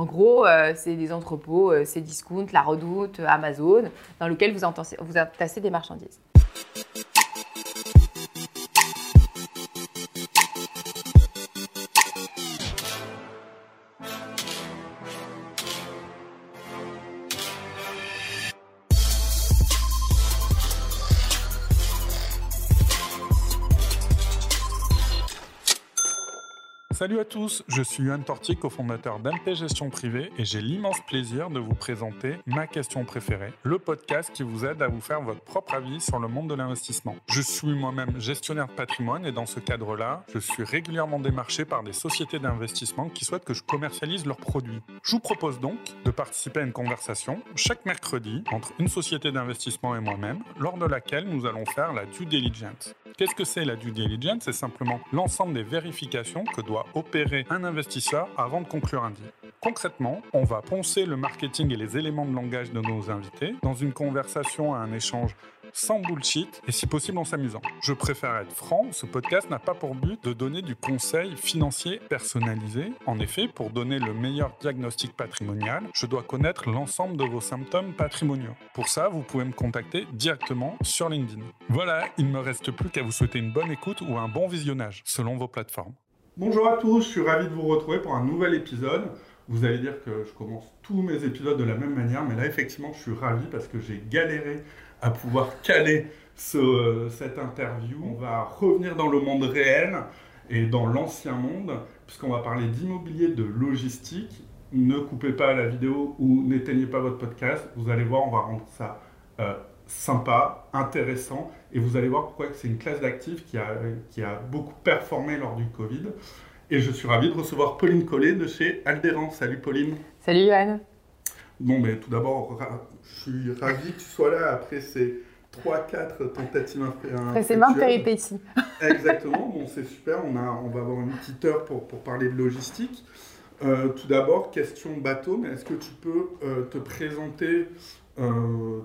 En gros, c'est des entrepôts, c'est Discount, La Redoute, Amazon, dans lesquels vous vous entassez des marchandises. Salut à tous, je suis Yoann Torti, cofondateur d'MP Gestion Privée et j'ai l'immense plaisir de vous présenter ma question préférée, le podcast qui vous aide à vous faire votre propre avis sur le monde de l'investissement. Je suis moi-même gestionnaire de patrimoine et dans ce cadre-là, je suis régulièrement démarché par des sociétés d'investissement qui souhaitent que je commercialise leurs produits. Je vous propose donc de participer à une conversation chaque mercredi entre une société d'investissement et moi-même, lors de laquelle nous allons faire la due diligence. Qu'est-ce que c'est la due diligence? C'est simplement l'ensemble des vérifications que doit opérer un investisseur avant de conclure un deal. Concrètement, on va poncer le marketing et les éléments de langage de nos invités dans une conversation à un échange sans bullshit et si possible en s'amusant. Je préfère être franc, ce podcast n'a pas pour but de donner du conseil financier personnalisé. En effet, pour donner le meilleur diagnostic patrimonial, je dois connaître l'ensemble de vos symptômes patrimoniaux. Pour ça, vous pouvez me contacter directement sur LinkedIn. Voilà, il ne me reste plus qu'à vous souhaiter une bonne écoute ou un bon visionnage selon vos plateformes. Bonjour à tous, je suis ravi de vous retrouver pour un nouvel épisode. Vous allez dire que je commence tous mes épisodes de la même manière, mais là effectivement je suis ravi parce que j'ai galéré à pouvoir caler cette interview. On va revenir dans le monde réel et dans l'ancien monde, puisqu'on va parler d'immobilier, de logistique. Ne coupez pas la vidéo ou n'éteignez pas votre podcast. Vous allez voir, on va rendre ça euh, sympa, intéressant, et vous allez voir pourquoi c'est une classe d'actifs qui a, qui a beaucoup performé lors du Covid. Et je suis ravi de recevoir Pauline Collet de chez Alderan. Salut Pauline. Salut Johan. Bon, mais tout d'abord, je suis ravi que tu sois là après ces 3-4 tentatives Après ces 20 péripéties. Exactement, bon, c'est super. On, a, on va avoir une petite heure pour, pour parler de logistique. Euh, tout d'abord, question bateau, mais est-ce que tu peux euh, te présenter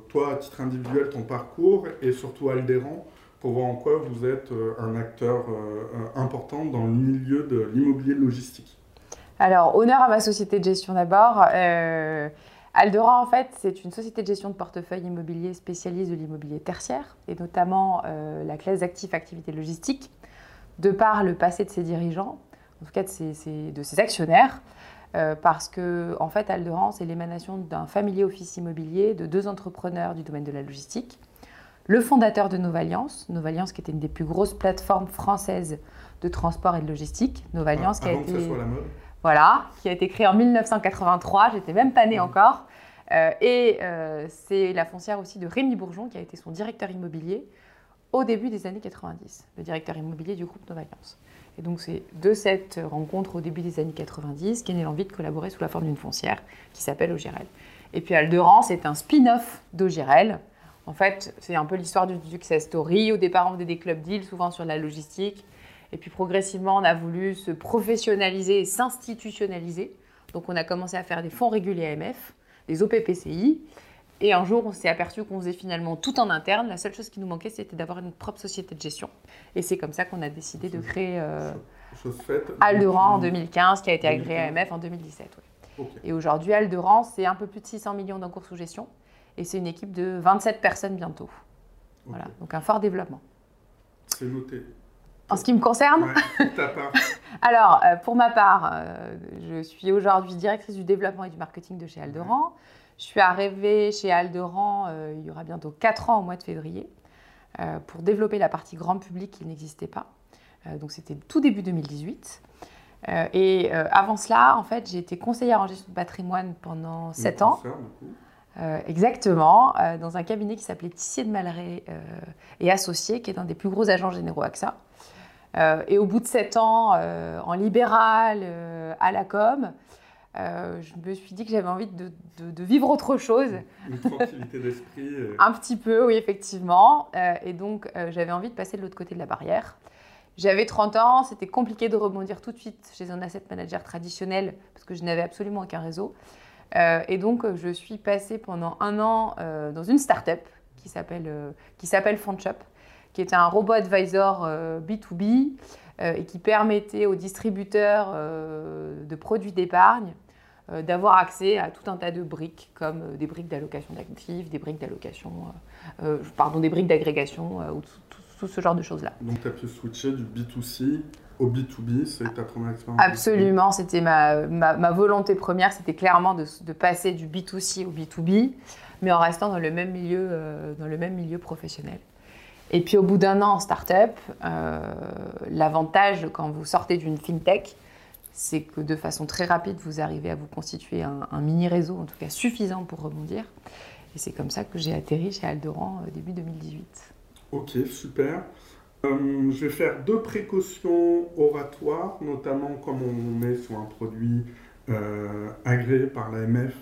toi, à titre individuel, ton parcours et surtout Aldéran, pour voir en quoi vous êtes euh, un acteur euh, important dans le milieu de l'immobilier logistique. Alors, honneur à ma société de gestion d'abord. Aldera, en fait, c'est une société de gestion de portefeuille immobilier spécialiste de l'immobilier tertiaire, et notamment la classe d'actifs activités logistiques, de par le passé de ses dirigeants, en tout cas de de ses actionnaires, euh, parce que en fait, Alderan, c'est l'émanation d'un familier office immobilier de deux entrepreneurs du domaine de la logistique. Le fondateur de Novalliance, Novalliance qui était une des plus grosses plateformes françaises de transport et de logistique. Novalliance qui a été voilà, qui a été créée en 1983. J'étais même pas née encore. Euh, et euh, c'est la foncière aussi de Rémi Bourgeon qui a été son directeur immobilier au début des années 90, le directeur immobilier du groupe Novalliance. Et donc c'est de cette rencontre au début des années 90 qu'est née l'envie de collaborer sous la forme d'une foncière qui s'appelle Ogirel. Et puis Alderan, c'est un spin-off d'Ogirel. En fait, c'est un peu l'histoire du success story. Au départ, on faisait des clubs deals, souvent sur la logistique. Et puis progressivement, on a voulu se professionnaliser et s'institutionnaliser. Donc on a commencé à faire des fonds réguliers AMF, des OPPCI. Et un jour, on s'est aperçu qu'on faisait finalement tout en interne. La seule chose qui nous manquait, c'était d'avoir une propre société de gestion. Et c'est comme ça qu'on a décidé de créer euh, Alderan en 2015, qui a été agréé à AMF en 2017. Et aujourd'hui, Alderan, c'est un peu plus de 600 millions d'encours sous gestion. Et c'est une équipe de 27 personnes bientôt. Voilà, donc un fort développement. C'est noté. En ce qui me concerne Alors, euh, pour ma part, euh, je suis aujourd'hui directrice du développement et du marketing de chez Alderan. Je suis arrivée chez Alderan euh, il y aura bientôt 4 ans au mois de février euh, pour développer la partie grand public qui n'existait pas. Euh, donc c'était tout début 2018. et avant cela, en fait, j'ai été conseillère en gestion de patrimoine pendant 7 ans. exactement, dans un cabinet qui s'appelait Tissier de Malray et Associés, qui est un des plus gros agents généraux AXA. et au bout de 7 ans, en libéral, à la com, euh, je me suis dit que j'avais envie de, vivre autre chose. Une tranquillité d'esprit. Euh. Un petit peu, oui, effectivement. Euh, et donc, j'avais envie de passer de l'autre côté de la barrière. J'avais 30 ans, c'était compliqué de rebondir tout de suite chez un asset manager traditionnel parce que je n'avais absolument aucun réseau. et donc, je suis passée pendant un an dans une start-up qui s'appelle FondShop, qui est un robot advisor B2B et qui permettait aux distributeurs de produits d'épargne d'avoir accès à tout un tas de briques, comme des briques d'allocation d'actifs, des briques d'allocation, pardon, des briques d'agrégation, ou tout, ce genre de choses-là. Donc tu as pu switcher du B2C au B2B, c'est ta première expérience Absolument, c'était ma, ma, volonté première, c'était clairement de, de, passer du B2C au B2B, mais en restant dans le même milieu, dans le même milieu professionnel. Et puis au bout d'un an en start-up, euh, l'avantage quand vous sortez d'une fintech, c'est que de façon très rapide, vous arrivez à vous constituer un, mini réseau, en tout cas suffisant pour rebondir. Et c'est comme ça que j'ai atterri chez Aldoran euh, début 2018. Ok, super. Euh, je vais faire deux précautions oratoires, notamment comme on est sur un produit agréé par l'AMF,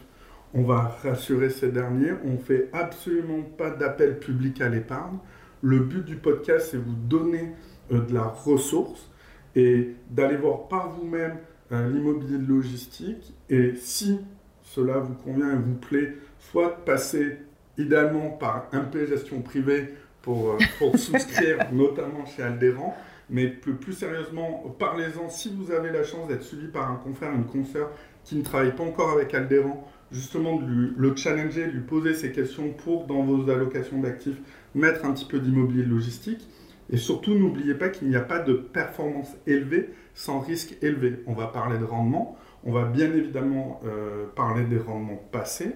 on va rassurer ces derniers. On ne fait absolument pas d'appel public à l'épargne. Le but du podcast, c'est vous donner euh, de la ressource et d'aller voir par vous-même euh, l'immobilier de logistique. Et si cela vous convient et vous plaît, soit de passer idéalement par un Gestion Privée pour, euh, pour souscrire, notamment chez Aldéran. Mais plus, plus sérieusement, parlez-en si vous avez la chance d'être suivi par un confrère, une consoeur qui ne travaille pas encore avec Aldéran, justement de le challenger, de lui poser ces questions pour, dans vos allocations d'actifs, mettre un petit peu d'immobilier logistique. Et surtout, n'oubliez pas qu'il n'y a pas de performance élevée sans risque élevé. On va parler de rendement, on va bien évidemment euh, parler des rendements passés,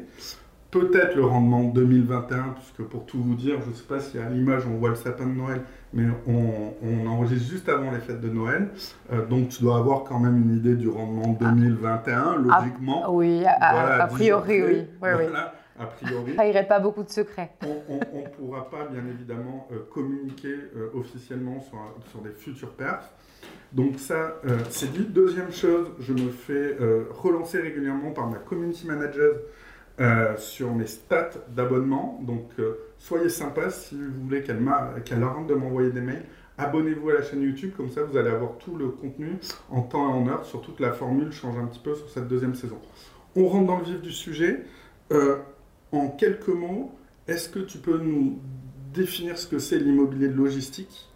peut-être le rendement 2021, puisque pour tout vous dire, je ne sais pas si à l'image on voit le sapin de Noël, mais on, enregistre juste avant les fêtes de Noël. Euh, donc tu dois avoir quand même une idée du rendement 2021, ah. logiquement. Ah, oui, a, priori, oui. oui, oui a priori. irait pas beaucoup de secrets. On ne pourra pas, bien évidemment, euh, communiquer euh, officiellement sur, sur, des futurs perfs. Donc ça, euh, c'est dit. Deuxième chose, je me fais relancer régulièrement par ma community manager sur mes stats d'abonnement. Donc soyez sympa si vous voulez qu'elle qu'elle arrête de m'envoyer des mails. Abonnez-vous à la chaîne YouTube, comme ça vous allez avoir tout le contenu en temps et en heure. Surtout que la formule change un petit peu sur cette deuxième saison. On rentre dans le vif du sujet en quelques mots, est-ce que tu peux nous définir ce que c'est l'immobilier de logistique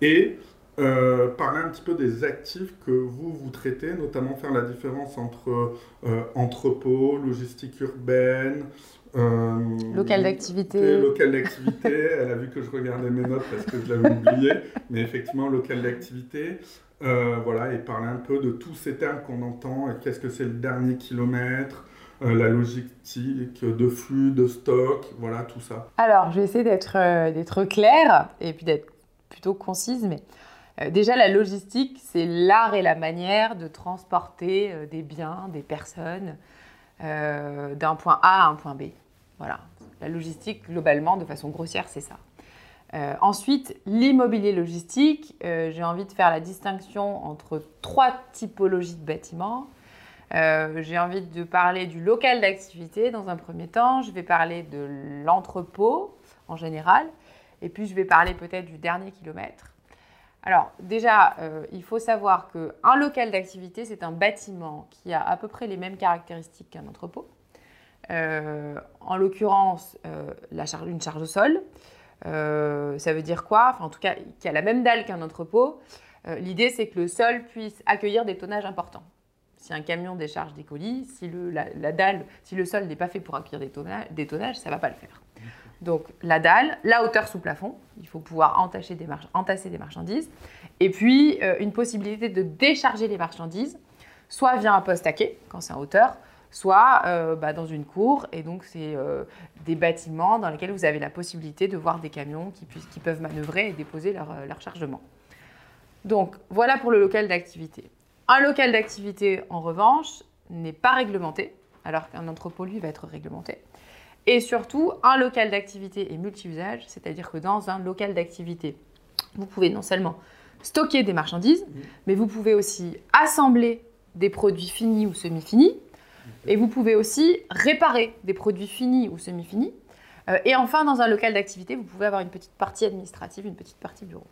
et euh, parler un petit peu des actifs que vous, vous traitez, notamment faire la différence entre euh, entrepôt, logistique urbaine, euh, local d'activité. Local d'activité, elle a vu que je regardais mes notes parce que je l'avais oublié, mais effectivement, local d'activité. voilà, et parler un peu de tous ces termes qu'on entend, qu'est-ce que c'est le dernier kilomètre, euh, la logistique de flux, de stock, voilà tout ça Alors, je vais essayer d'être euh, claire et puis d'être plutôt concise, mais euh, déjà la logistique, c'est l'art et la manière de transporter des biens, des personnes d'un point A à un point B. Voilà, la logistique globalement, de façon grossière, c'est ça. ensuite, l'immobilier logistique, j'ai envie de faire la distinction entre trois typologies de bâtiments. Euh, j'ai envie de parler du local d'activité dans un premier temps. Je vais parler de l'entrepôt en général. Et puis, je vais parler peut-être du dernier kilomètre. Alors, déjà, euh, il faut savoir qu'un local d'activité, c'est un bâtiment qui a à peu près les mêmes caractéristiques qu'un entrepôt. Euh, en l'occurrence, une charge au sol. ça veut dire quoi? Enfin, En tout cas, qui a la même dalle qu'un entrepôt. L'idée, c'est que le sol puisse accueillir des tonnages importants. Si un camion décharge des colis, si le, la, dalle, si le sol n'est pas fait pour accueillir des tonnages, ça ne va pas le faire. Donc la dalle, la hauteur sous plafond, il faut pouvoir entasser des, marchandises, et puis euh, une possibilité de décharger les marchandises, soit via un poste à quai, quand c'est en hauteur, soit euh, bah, dans une cour, et donc c'est euh, des bâtiments dans lesquels vous avez la possibilité de voir des camions qui, peuvent manœuvrer et déposer leur chargement. Donc voilà pour le local d'activité. Un local d'activité, en revanche, n'est pas réglementé, alors qu'un entrepôt, lui, va être réglementé. Et surtout, un local d'activité est multi-usage, c'est-à-dire que dans un local d'activité, vous pouvez non seulement stocker des marchandises, mais vous pouvez aussi assembler des produits finis ou semi-finis, et vous pouvez aussi réparer des produits finis ou semi-finis. Euh, et enfin, dans un local d'activité, vous pouvez avoir une petite partie administrative, une petite partie bureau.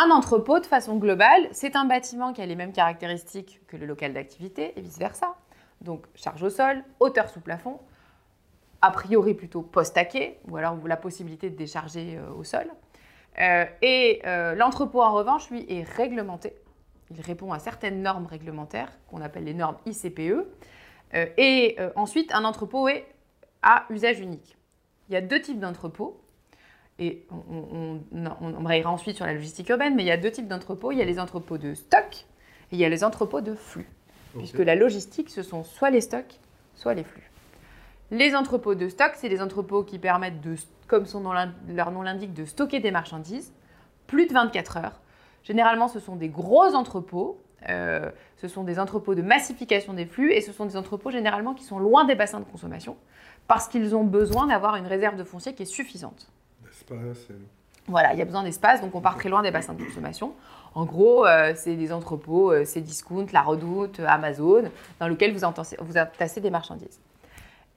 Un entrepôt, de façon globale, c'est un bâtiment qui a les mêmes caractéristiques que le local d'activité et vice-versa. Donc charge au sol, hauteur sous plafond, a priori plutôt post-taqué, ou alors la possibilité de décharger euh, au sol. Euh, et euh, l'entrepôt, en revanche, lui, est réglementé. il répond à certaines normes réglementaires qu'on appelle les normes ICPE. Et ensuite, un entrepôt est à usage unique. Il y a deux types d'entrepôts. Et on, on, ensuite sur la logistique urbaine, mais il y a deux types d'entrepôts. Il y a les entrepôts de stock et il y a les entrepôts de flux. Puisque la logistique, ce sont soit les stocks, soit les flux. Les entrepôts de stock, c'est des entrepôts qui permettent, de, comme son leur nom l'indique, de stocker des marchandises plus de 24 heures. Généralement, ce sont des gros entrepôts. Euh, ce sont des entrepôts de massification des flux et ce sont des entrepôts généralement qui sont loin des bassins de consommation parce qu'ils ont besoin d'avoir une réserve de foncier qui est suffisante. L'espace. Voilà, il y a besoin d'espace, donc on part très loin des bassins de consommation. En gros, euh, c'est des entrepôts, euh, c'est Discount, La Redoute, Amazon, dans lesquels vous, vous entassez des marchandises.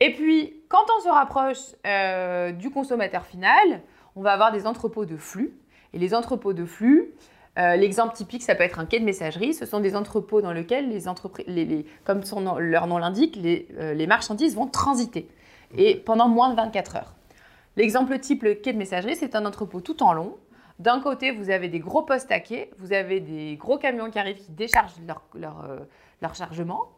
Et puis, quand on se rapproche du consommateur final, on va avoir des entrepôts de flux. Et les entrepôts de flux, euh, l'exemple typique, ça peut être un quai de messagerie. Ce sont des entrepôts dans lesquels, les entreprises, comme leur nom l'indique, euh, les, marchandises vont transiter et pendant moins de 24 heures. L'exemple type, quai de messagerie, c'est un entrepôt tout en long. D'un côté, vous avez des gros postes à quai, vous avez des gros camions qui arrivent qui déchargent euh, leur chargement.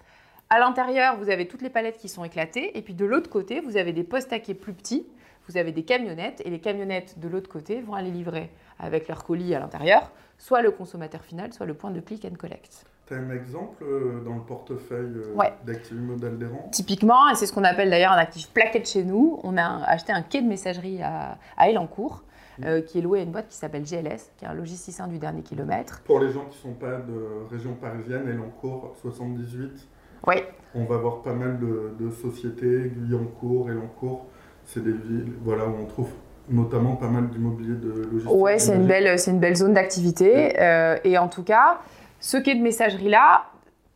À l'intérieur, vous avez toutes les palettes qui sont éclatées. Et puis de l'autre côté, vous avez des postes à quai plus petits. Vous avez des camionnettes. Et les camionnettes de l'autre côté vont aller livrer avec leurs colis à l'intérieur soit le consommateur final, soit le point de click and collect. Tu as un exemple euh, dans le portefeuille euh, ouais. d'actifs modèle Typiquement, et c'est ce qu'on appelle d'ailleurs un actif plaquette chez nous, on a acheté un quai de messagerie à, à Elancourt. Mm. Euh, qui est loué à une boîte qui s'appelle GLS, qui est un logisticien du dernier kilomètre. Pour les gens qui ne sont pas de région parisienne, Elancourt 78, oui. on va voir pas mal de, de sociétés, Guyancourt, Elancourt, c'est des villes voilà, où on trouve notamment pas mal d'immobilier de logistique. Ouais, c'est une belle, une belle zone d'activité. Euh, et en tout cas, ce quai de messagerie-là,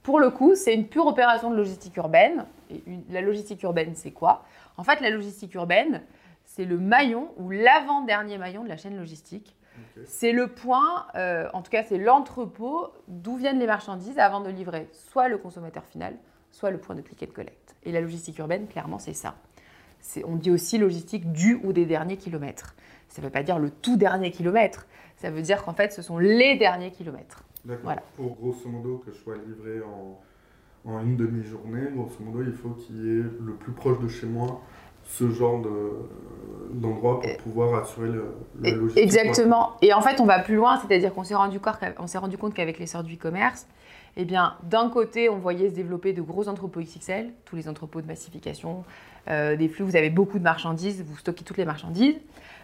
pour le coup, c'est une pure opération de logistique urbaine. Et la logistique urbaine, c'est quoi? En fait, la logistique urbaine, c'est le maillon ou l'avant-dernier maillon de la chaîne logistique. C'est le point, euh, en tout cas, c'est l'entrepôt d'où viennent les marchandises avant de livrer soit le consommateur final, soit le point de click and collect. Et la logistique urbaine, clairement, c'est ça on dit aussi logistique du ou des derniers kilomètres. Ça ne veut pas dire le tout dernier kilomètre. Ça veut dire qu'en fait, ce sont les derniers kilomètres. D'accord. Pour grosso modo que je sois livré en, une demi-journée, grosso modo, il faut qu'il y ait le plus proche de chez moi ce genre d'endroit pour pouvoir assurer le, la logistique. Exactement. Et en fait, on va plus loin, c'est-à-dire qu'on s'est rendu, rendu compte qu'avec l'essor du e-commerce, eh bien, d'un côté, on voyait se développer de gros entrepôts XXL, tous les entrepôts de massification, euh, des flux, vous avez beaucoup de marchandises, vous stockez toutes les marchandises.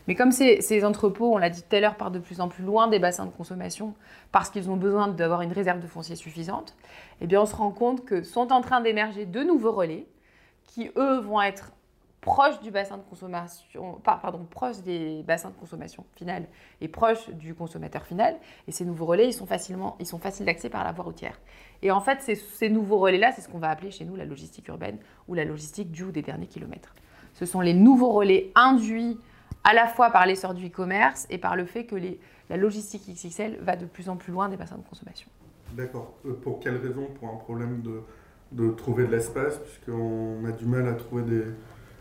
Mais comme ces, entrepôts, on l'a dit tout à l'heure, partent de plus en plus loin des bassins de consommation parce qu'ils ont besoin d'avoir une réserve de foncier suffisante, eh bien, on se rend compte que sont en train d'émerger de nouveaux relais qui, eux, vont être proche du bassin de consommation, pardon, proche des bassins de consommation finale et proche du consommateur final. Et ces nouveaux relais, ils sont, facilement, ils sont faciles d'accès par la voie routière. Et en fait, ces, ces nouveaux relais-là, c'est ce qu'on va appeler chez nous la logistique urbaine ou la logistique du ou des derniers kilomètres. Ce sont les nouveaux relais induits à la fois par l'essor du e-commerce et par le fait que les, la logistique XXL va de plus en plus loin des bassins de consommation. D'accord. Euh, pour quelle raison? Pour un problème de, de trouver de l'espace, puisqu'on a du mal à trouver des,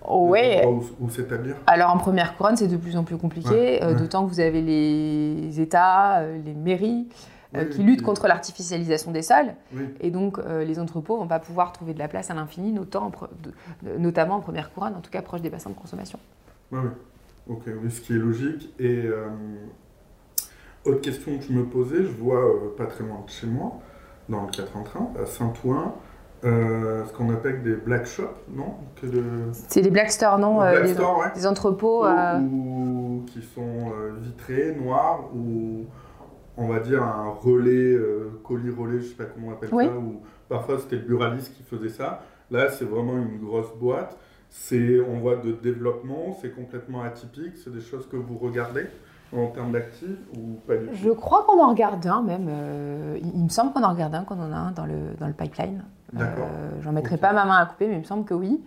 Ouais. Où, s'établir? Alors en première couronne, c'est de plus en plus compliqué, euh, d'autant que vous avez les États, euh, les mairies euh, qui luttent contre l'artificialisation des sols. Et donc les entrepôts ne vont pas pouvoir trouver de la place à l'infini, notamment en première couronne, en tout cas proche des bassins de consommation. Oui, oui. Ok, ce qui est logique. Et autre question que je me posais, je vois pas très loin de chez moi, dans le 4 en train, à Saint-Ouen, euh, ce qu'on appelle des black shops, non? C'est des black stores, non euh, des, entrepôts. Euh, qui sont vitrés, noirs, ou on va dire un relais, colis relais, je sais pas comment on appelle ça, ou parfois c'était le buraliste qui faisait ça. Là, c'est vraiment une grosse boîte. C'est, on voit de développement, c'est complètement atypique, c'est des choses que vous regardez en termes d'actifs ou pas du tout? Je crois qu'on en regarde un même. il me semble qu'on en regarde un, qu'on en a un dans le, dans le pipeline. Euh, j'en mettrai pas ma main à couper, mais il me semble que oui.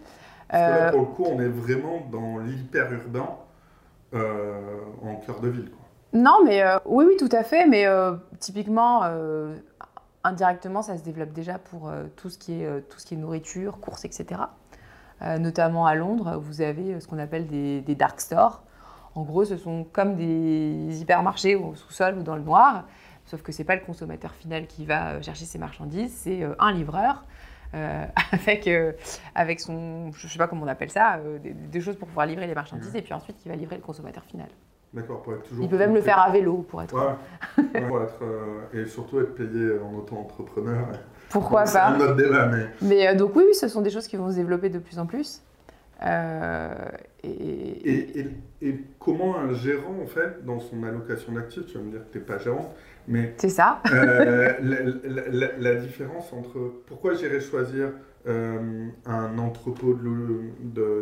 Parce que là, euh, pour le coup, on est vraiment dans l'hyper-urbain euh, en cœur de ville. Non, mais oui, oui, tout à fait. Mais typiquement, indirectement, ça se développe déjà pour tout, ce qui est, tout ce qui est nourriture, courses, etc. notamment à Londres, vous avez ce qu'on appelle des, des, dark stores. En gros, ce sont comme des hypermarchés au sous-sol ou dans le noir, Sauf que ce n'est pas le consommateur final qui va euh, chercher ses marchandises, c'est euh, un livreur euh, avec, avec son, je ne sais pas comment on appelle ça, des, choses pour pouvoir livrer les marchandises et puis ensuite qui va livrer le consommateur final. D'accord, pour être toujours. Il peut même le faire à vélo pour être. Ouais, pour être et surtout être payé en auto-entrepreneur. Pourquoi pas C'est un autre débat, mais. Mais donc oui, ce sont des choses qui vont se développer de plus en plus. et... Et, et, comment un gérant, en fait, dans son allocation d'actifs, tu vas me dire que tu n'es pas gérant, mais c'est ça. euh, la, la, différence entre pourquoi j'irais choisir euh, un entrepôt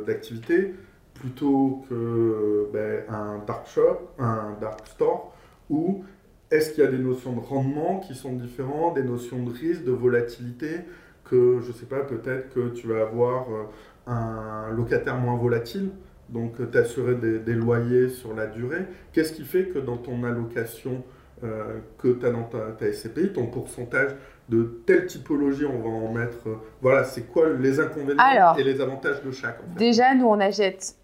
d'activité plutôt que ben, dark shop, un dark store, ou est-ce qu'il y a des notions de rendement qui sont différentes, des notions de risque, de volatilité, que je ne sais pas, peut-être que tu vas avoir euh, un locataire moins volatile, donc t'assurer des, des loyers sur la durée? Qu'est-ce qui fait que dans ton allocation euh, que tu as dans ta, SCPI, ton pourcentage de telle typologie, on va en mettre. Euh, voilà, c'est quoi les inconvénients et les avantages de chaque Déjà, nous, on achète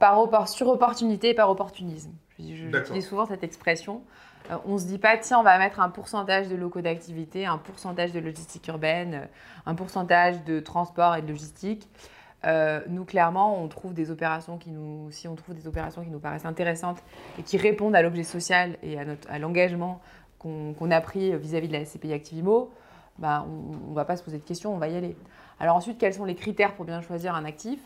par sur opportunité et par opportunisme. J'utilise souvent cette expression. Euh, on ne se dit pas, tiens, on va mettre un pourcentage de locaux d'activité, un pourcentage de logistique urbaine, un pourcentage de transport et de logistique. Euh, nous, clairement, on trouve des opérations qui nous, si on trouve des opérations qui nous paraissent intéressantes et qui répondent à l'objet social et à, l'engagement qu'on a pris vis-à-vis de la SCPI Activimo, bah, on ne va pas se poser de questions, on va y aller. Alors ensuite, quels sont les critères pour bien choisir un actif?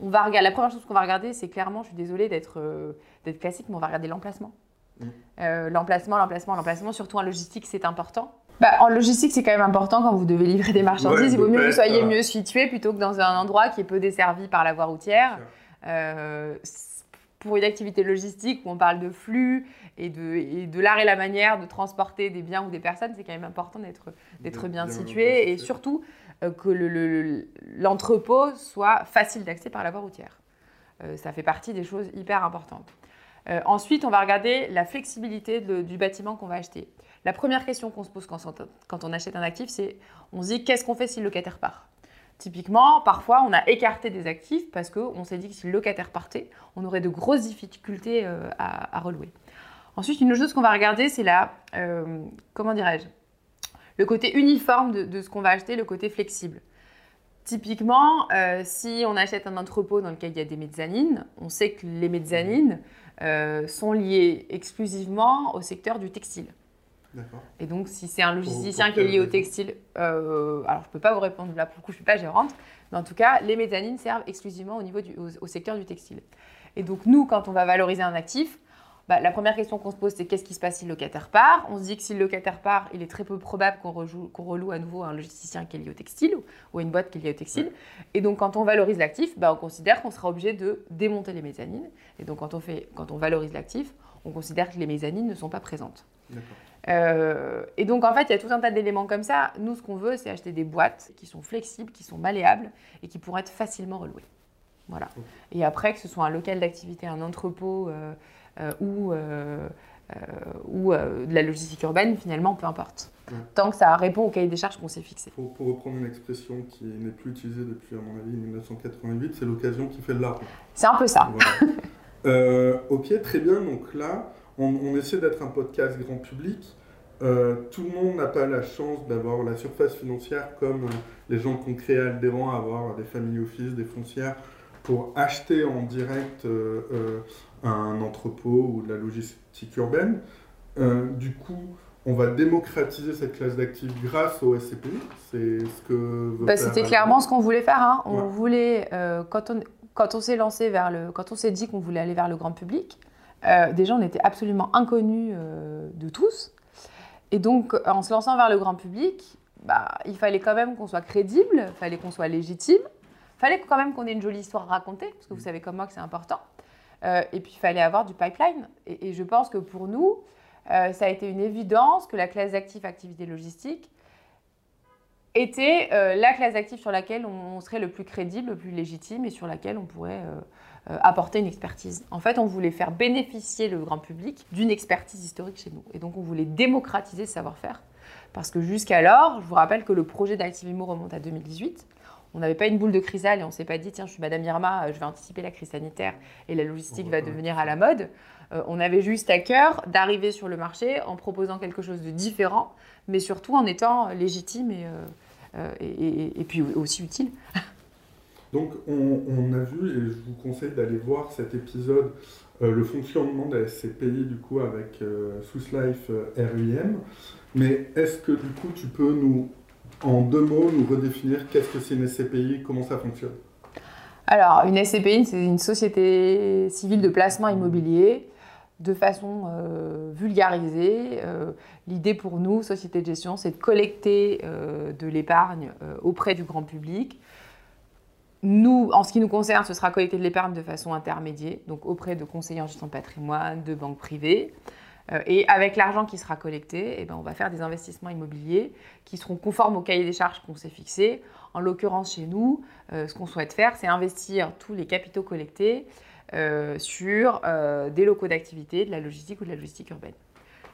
On va regarder, La première chose qu'on va regarder, c'est clairement, je suis désolée d'être euh, classique, mais on va regarder l'emplacement. Mmh. Euh, l'emplacement, l'emplacement, l'emplacement, surtout en logistique, c'est important. Bah, en logistique, c'est quand même important quand vous devez livrer des marchandises. il vaut mieux que vous soyez mieux situé plutôt que dans un endroit qui est peu desservi par la voie routière. Euh, pour une activité logistique où on parle de flux et de, de l'art et la manière de transporter des biens ou des personnes, c'est quand même important d'être bien, situé et surtout euh, que l'entrepôt soit facile d'accès par la voie routière. Euh, ça fait partie des choses hyper importantes. Ensuite, on va regarder la flexibilité du bâtiment qu'on va acheter. La première question qu'on se pose quand on achète un actif, c'est on se dit qu'est-ce qu'on fait si le locataire part? Typiquement, parfois, on a écarté des actifs parce qu'on s'est dit que si le locataire partait, on aurait de grosses difficultés euh, à, relouer. Ensuite, une autre chose qu'on va regarder, c'est la, euh, comment dirais-je, le côté uniforme de, ce qu'on va acheter, le côté flexible. Typiquement, euh, si on achète un entrepôt dans lequel il y a des mezzanines, on sait que les mezzanines sont liées exclusivement au secteur du textile. Et donc, si c'est un logisticien qui est lié au textile, euh, alors je ne peux pas vous répondre là, pour le coup, je ne suis pas gérante, mais en tout cas, les mezzanines servent exclusivement au, niveau du, au, secteur du textile. Et donc, nous, quand on va valoriser un actif, bah, la première question qu'on se pose, c'est qu'est-ce qui se passe si le locataire part? On se dit que si le locataire part, il est très peu probable qu'on reloue à nouveau un logisticien qui est lié au textile ou, une boîte qui est liée au textile. Et donc, quand on valorise l'actif, bah, on considère qu'on sera obligé de démonter les mezzanines. Et donc, quand on, fait, quand on valorise l'actif, on considère que les mezzanines ne sont pas présentes. Euh, et donc, en fait, il y a tout un tas d'éléments comme ça. Nous, ce qu'on veut, c'est acheter des boîtes qui sont flexibles, qui sont malléables et qui pourraient être facilement relouées. Voilà. Et après, que ce soit un local d'activité, un entrepôt euh, ou, ou de la logistique urbaine, finalement, peu importe. Tant que ça répond au cahier des charges qu'on s'est fixé. Pour, reprendre une expression qui n'est plus utilisée depuis, à mon avis, 1988, c'est l'occasion qui fait de l'art. C'est un peu ça. ok, très bien. Donc là, on, essaie d'être un podcast grand public. Euh, tout le monde n'a pas la chance d'avoir la surface financière comme euh, les gens qui ont créé Aldéran, avoir des family office, des foncières, pour acheter en direct euh, un entrepôt ou de la logistique urbaine. du coup, on va démocratiser cette classe d'actifs grâce au SCPI. C'est ce que. Bah, C'était clairement ce qu'on voulait faire. Hein. On voulait, quand on, quand on s'est lancé vers le, quand on s'est dit qu'on voulait aller vers le grand public, euh, déjà, on était absolument inconnus euh, de tous. Et donc, en se lançant vers le grand public, bah, il fallait quand même qu'on soit crédible, il fallait qu'on soit légitime, fallait quand même qu'on ait une jolie histoire à raconter, parce que vous savez comme moi que c'est important. Euh, et puis, il fallait avoir du pipeline. Et, je pense que pour nous, ça a été une évidence que la classe d'actifs activité logistique était la classe d'actifs sur laquelle on, serait le plus crédible, le plus légitime et sur laquelle on pourrait euh, apporter une expertise. En fait, on voulait faire bénéficier le grand public d'une expertise historique chez nous. Et donc, on voulait démocratiser ce savoir-faire. Parce que jusqu'alors, je vous rappelle que le projet d'Activimo remonte à 2018. On n'avait pas une boule de cristal et on s'est pas dit, tiens, je suis Madame Irma, je vais anticiper la crise sanitaire et la logistique va devenir à la mode. on avait juste à cœur d'arriver sur le marché en proposant quelque chose de différent, mais surtout en étant légitime et, et, et puis aussi utile. Donc on, a vu, et je vous conseille d'aller voir cet épisode, euh, le fonctionnement de la SCPI du coup avec euh, Swiss Life euh, RUM. Mais est-ce que du coup tu peux nous, en deux mots, nous redéfinir qu'est-ce que c'est une SCPI, comment ça fonctionne Alors une SCPI, c'est une société civile de placement immobilier de façon vulgarisée. L'idée pour nous, société de gestion, c'est de collecter de l'épargne auprès du grand public nous, en ce qui nous concerne, ce sera collecter de l'épargne de façon intermédiaire, donc auprès de conseillers en gestion de patrimoine, de banques privées. Euh, et avec l'argent qui sera collecté, eh ben, on va faire des investissements immobiliers qui seront conformes au cahier des charges qu'on s'est fixé. En l'occurrence, chez nous, euh, ce qu'on souhaite faire, c'est investir tous les capitaux collectés euh, sur des locaux d'activité, de la logistique ou de la logistique urbaine.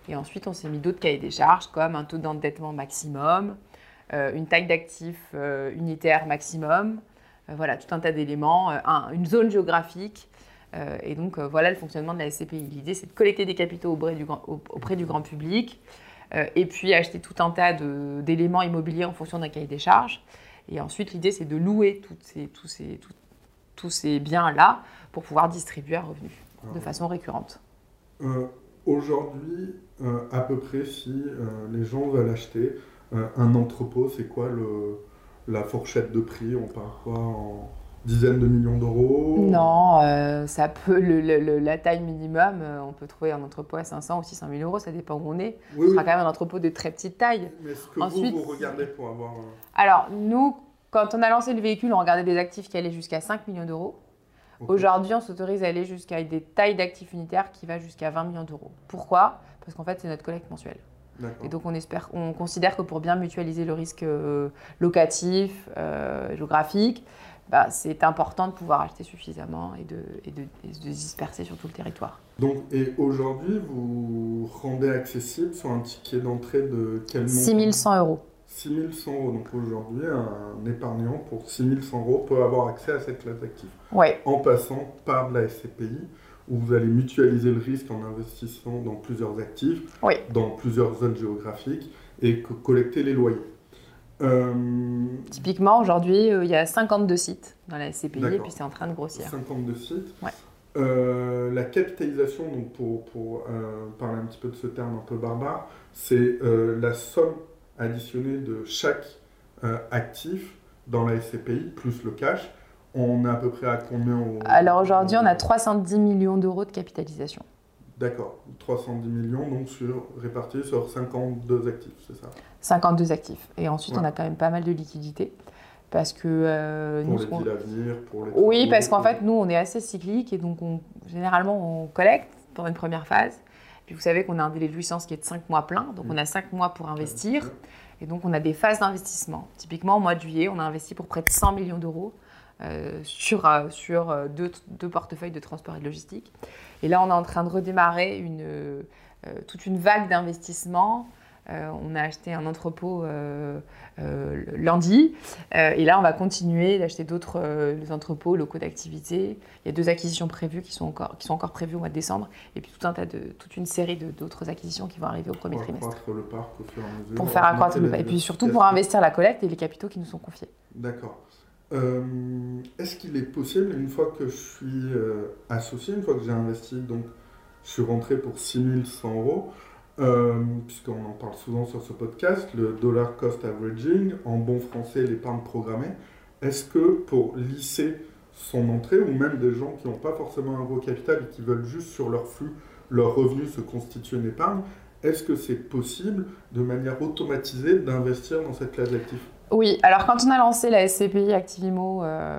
Et ensuite, on s'est mis d'autres cahiers des charges, comme un taux d'endettement maximum, une taille d'actifs unitaire maximum, voilà, tout un tas d'éléments, une zone géographique. Euh, et donc voilà le fonctionnement de la SCPI. L'idée, c'est de collecter des capitaux auprès du grand, auprès du grand public et puis acheter tout un tas d'éléments immobiliers en fonction d'un cahier des charges. Et ensuite, l'idée, c'est de louer toutes ces, tous ces, tous ces biens-là pour pouvoir distribuer un revenu de façon récurrente. Aujourd'hui, à peu près, si les gens veulent acheter un entrepôt, c'est quoi le, la fourchette de prix? On parle quoi en dizaines de millions d'euros Non, euh, ça peut, la taille minimum, euh, on peut trouver un entrepôt à 500 ou 600 000 euros, ça dépend où on est. ce sera quand même un entrepôt de très petite taille. Mais est-ce que Ensuite, vous, vous regardez pour avoir... Alors, nous, quand on a lancé le véhicule, on regardait des actifs qui allaient jusqu'à 5 millions d'euros. Aujourd'hui, on s'autorise à aller jusqu'à des tailles d'actifs unitaires qui vont jusqu'à 20 millions d'euros. Pourquoi? Parce qu'en fait, c'est notre collecte mensuelle. Et donc on, espère, on considère que pour bien mutualiser le risque euh, locatif, euh, géographique, bah, c'est important de pouvoir acheter suffisamment et de, et, de, disperser sur tout le territoire. Donc, et aujourd'hui, vous rendez accessible sur un ticket d'entrée de quel montant? 6100 euros. 6100 euros. Donc aujourd'hui, un épargnant pour 6100 euros peut avoir accès à cette classe d'actifs. Oui. En passant par la SCPI où vous allez mutualiser le risque en investissant dans plusieurs actifs, dans plusieurs zones géographiques et collecter les loyers. Euh, Typiquement, aujourd'hui, euh, il y a 52 sites dans la SCPI et puis c'est en train de grossir. 52 sites. Euh, la capitalisation, donc pour, pour parler un petit peu de ce terme un peu barbare, c'est la somme additionnée de chaque actif dans la SCPI plus le cash on est à peu près à combien Alors aujourd'hui, on a 310 millions d'euros de capitalisation. D'accord, 310 millions donc sur, répartis sur 52 actifs, c'est ça? 52 actifs. Et ensuite, on a quand même pas mal de liquidités. Parce que. Euh, pour nous, les l'avenir, pour les. Oui, parce qu'en fait, nous, on est assez cyclique et donc, on, généralement, on collecte dans une première phase. Puis vous savez qu'on a un délai de jouissance qui est de 5 mois plein, donc on a 5 mois pour investir. Et donc, on a des phases d'investissement. Typiquement, au mois de juillet, on a investi pour près de 100 millions d'euros euh, sur, euh, sur deux, deux, portefeuilles de transport et de logistique. Et là, on est en train de redémarrer une, toute une vague d'investissements. on a acheté un entrepôt lundi. et là, on va continuer d'acheter d'autres entrepôts locaux d'activité. Il y a deux acquisitions prévues qui sont encore, qui sont encore prévues au mois de décembre. Et puis tout un tas de, toute une série d'autres acquisitions qui vont arriver au premier trimestre. Le parc au fur et à mesure, pour faire accroître le parc. Et puis surtout pour investir la collecte et les capitaux qui nous sont confiés. D'accord. Euh, est-ce qu'il est possible, une fois que je suis euh, associé, une fois que j'ai investi, donc je suis rentré pour 6100 euros, euh, puisqu'on en parle souvent sur ce podcast, le dollar cost averaging, en bon français l'épargne programmée, est-ce que pour lisser son entrée, ou même des gens qui n'ont pas forcément un gros capital et qui veulent juste sur leur flux, leur revenu se constituer une épargne, est-ce que c'est possible de manière automatisée d'investir dans cette classe d'actifs? Oui, alors quand on a lancé la SCPI Activimo, euh,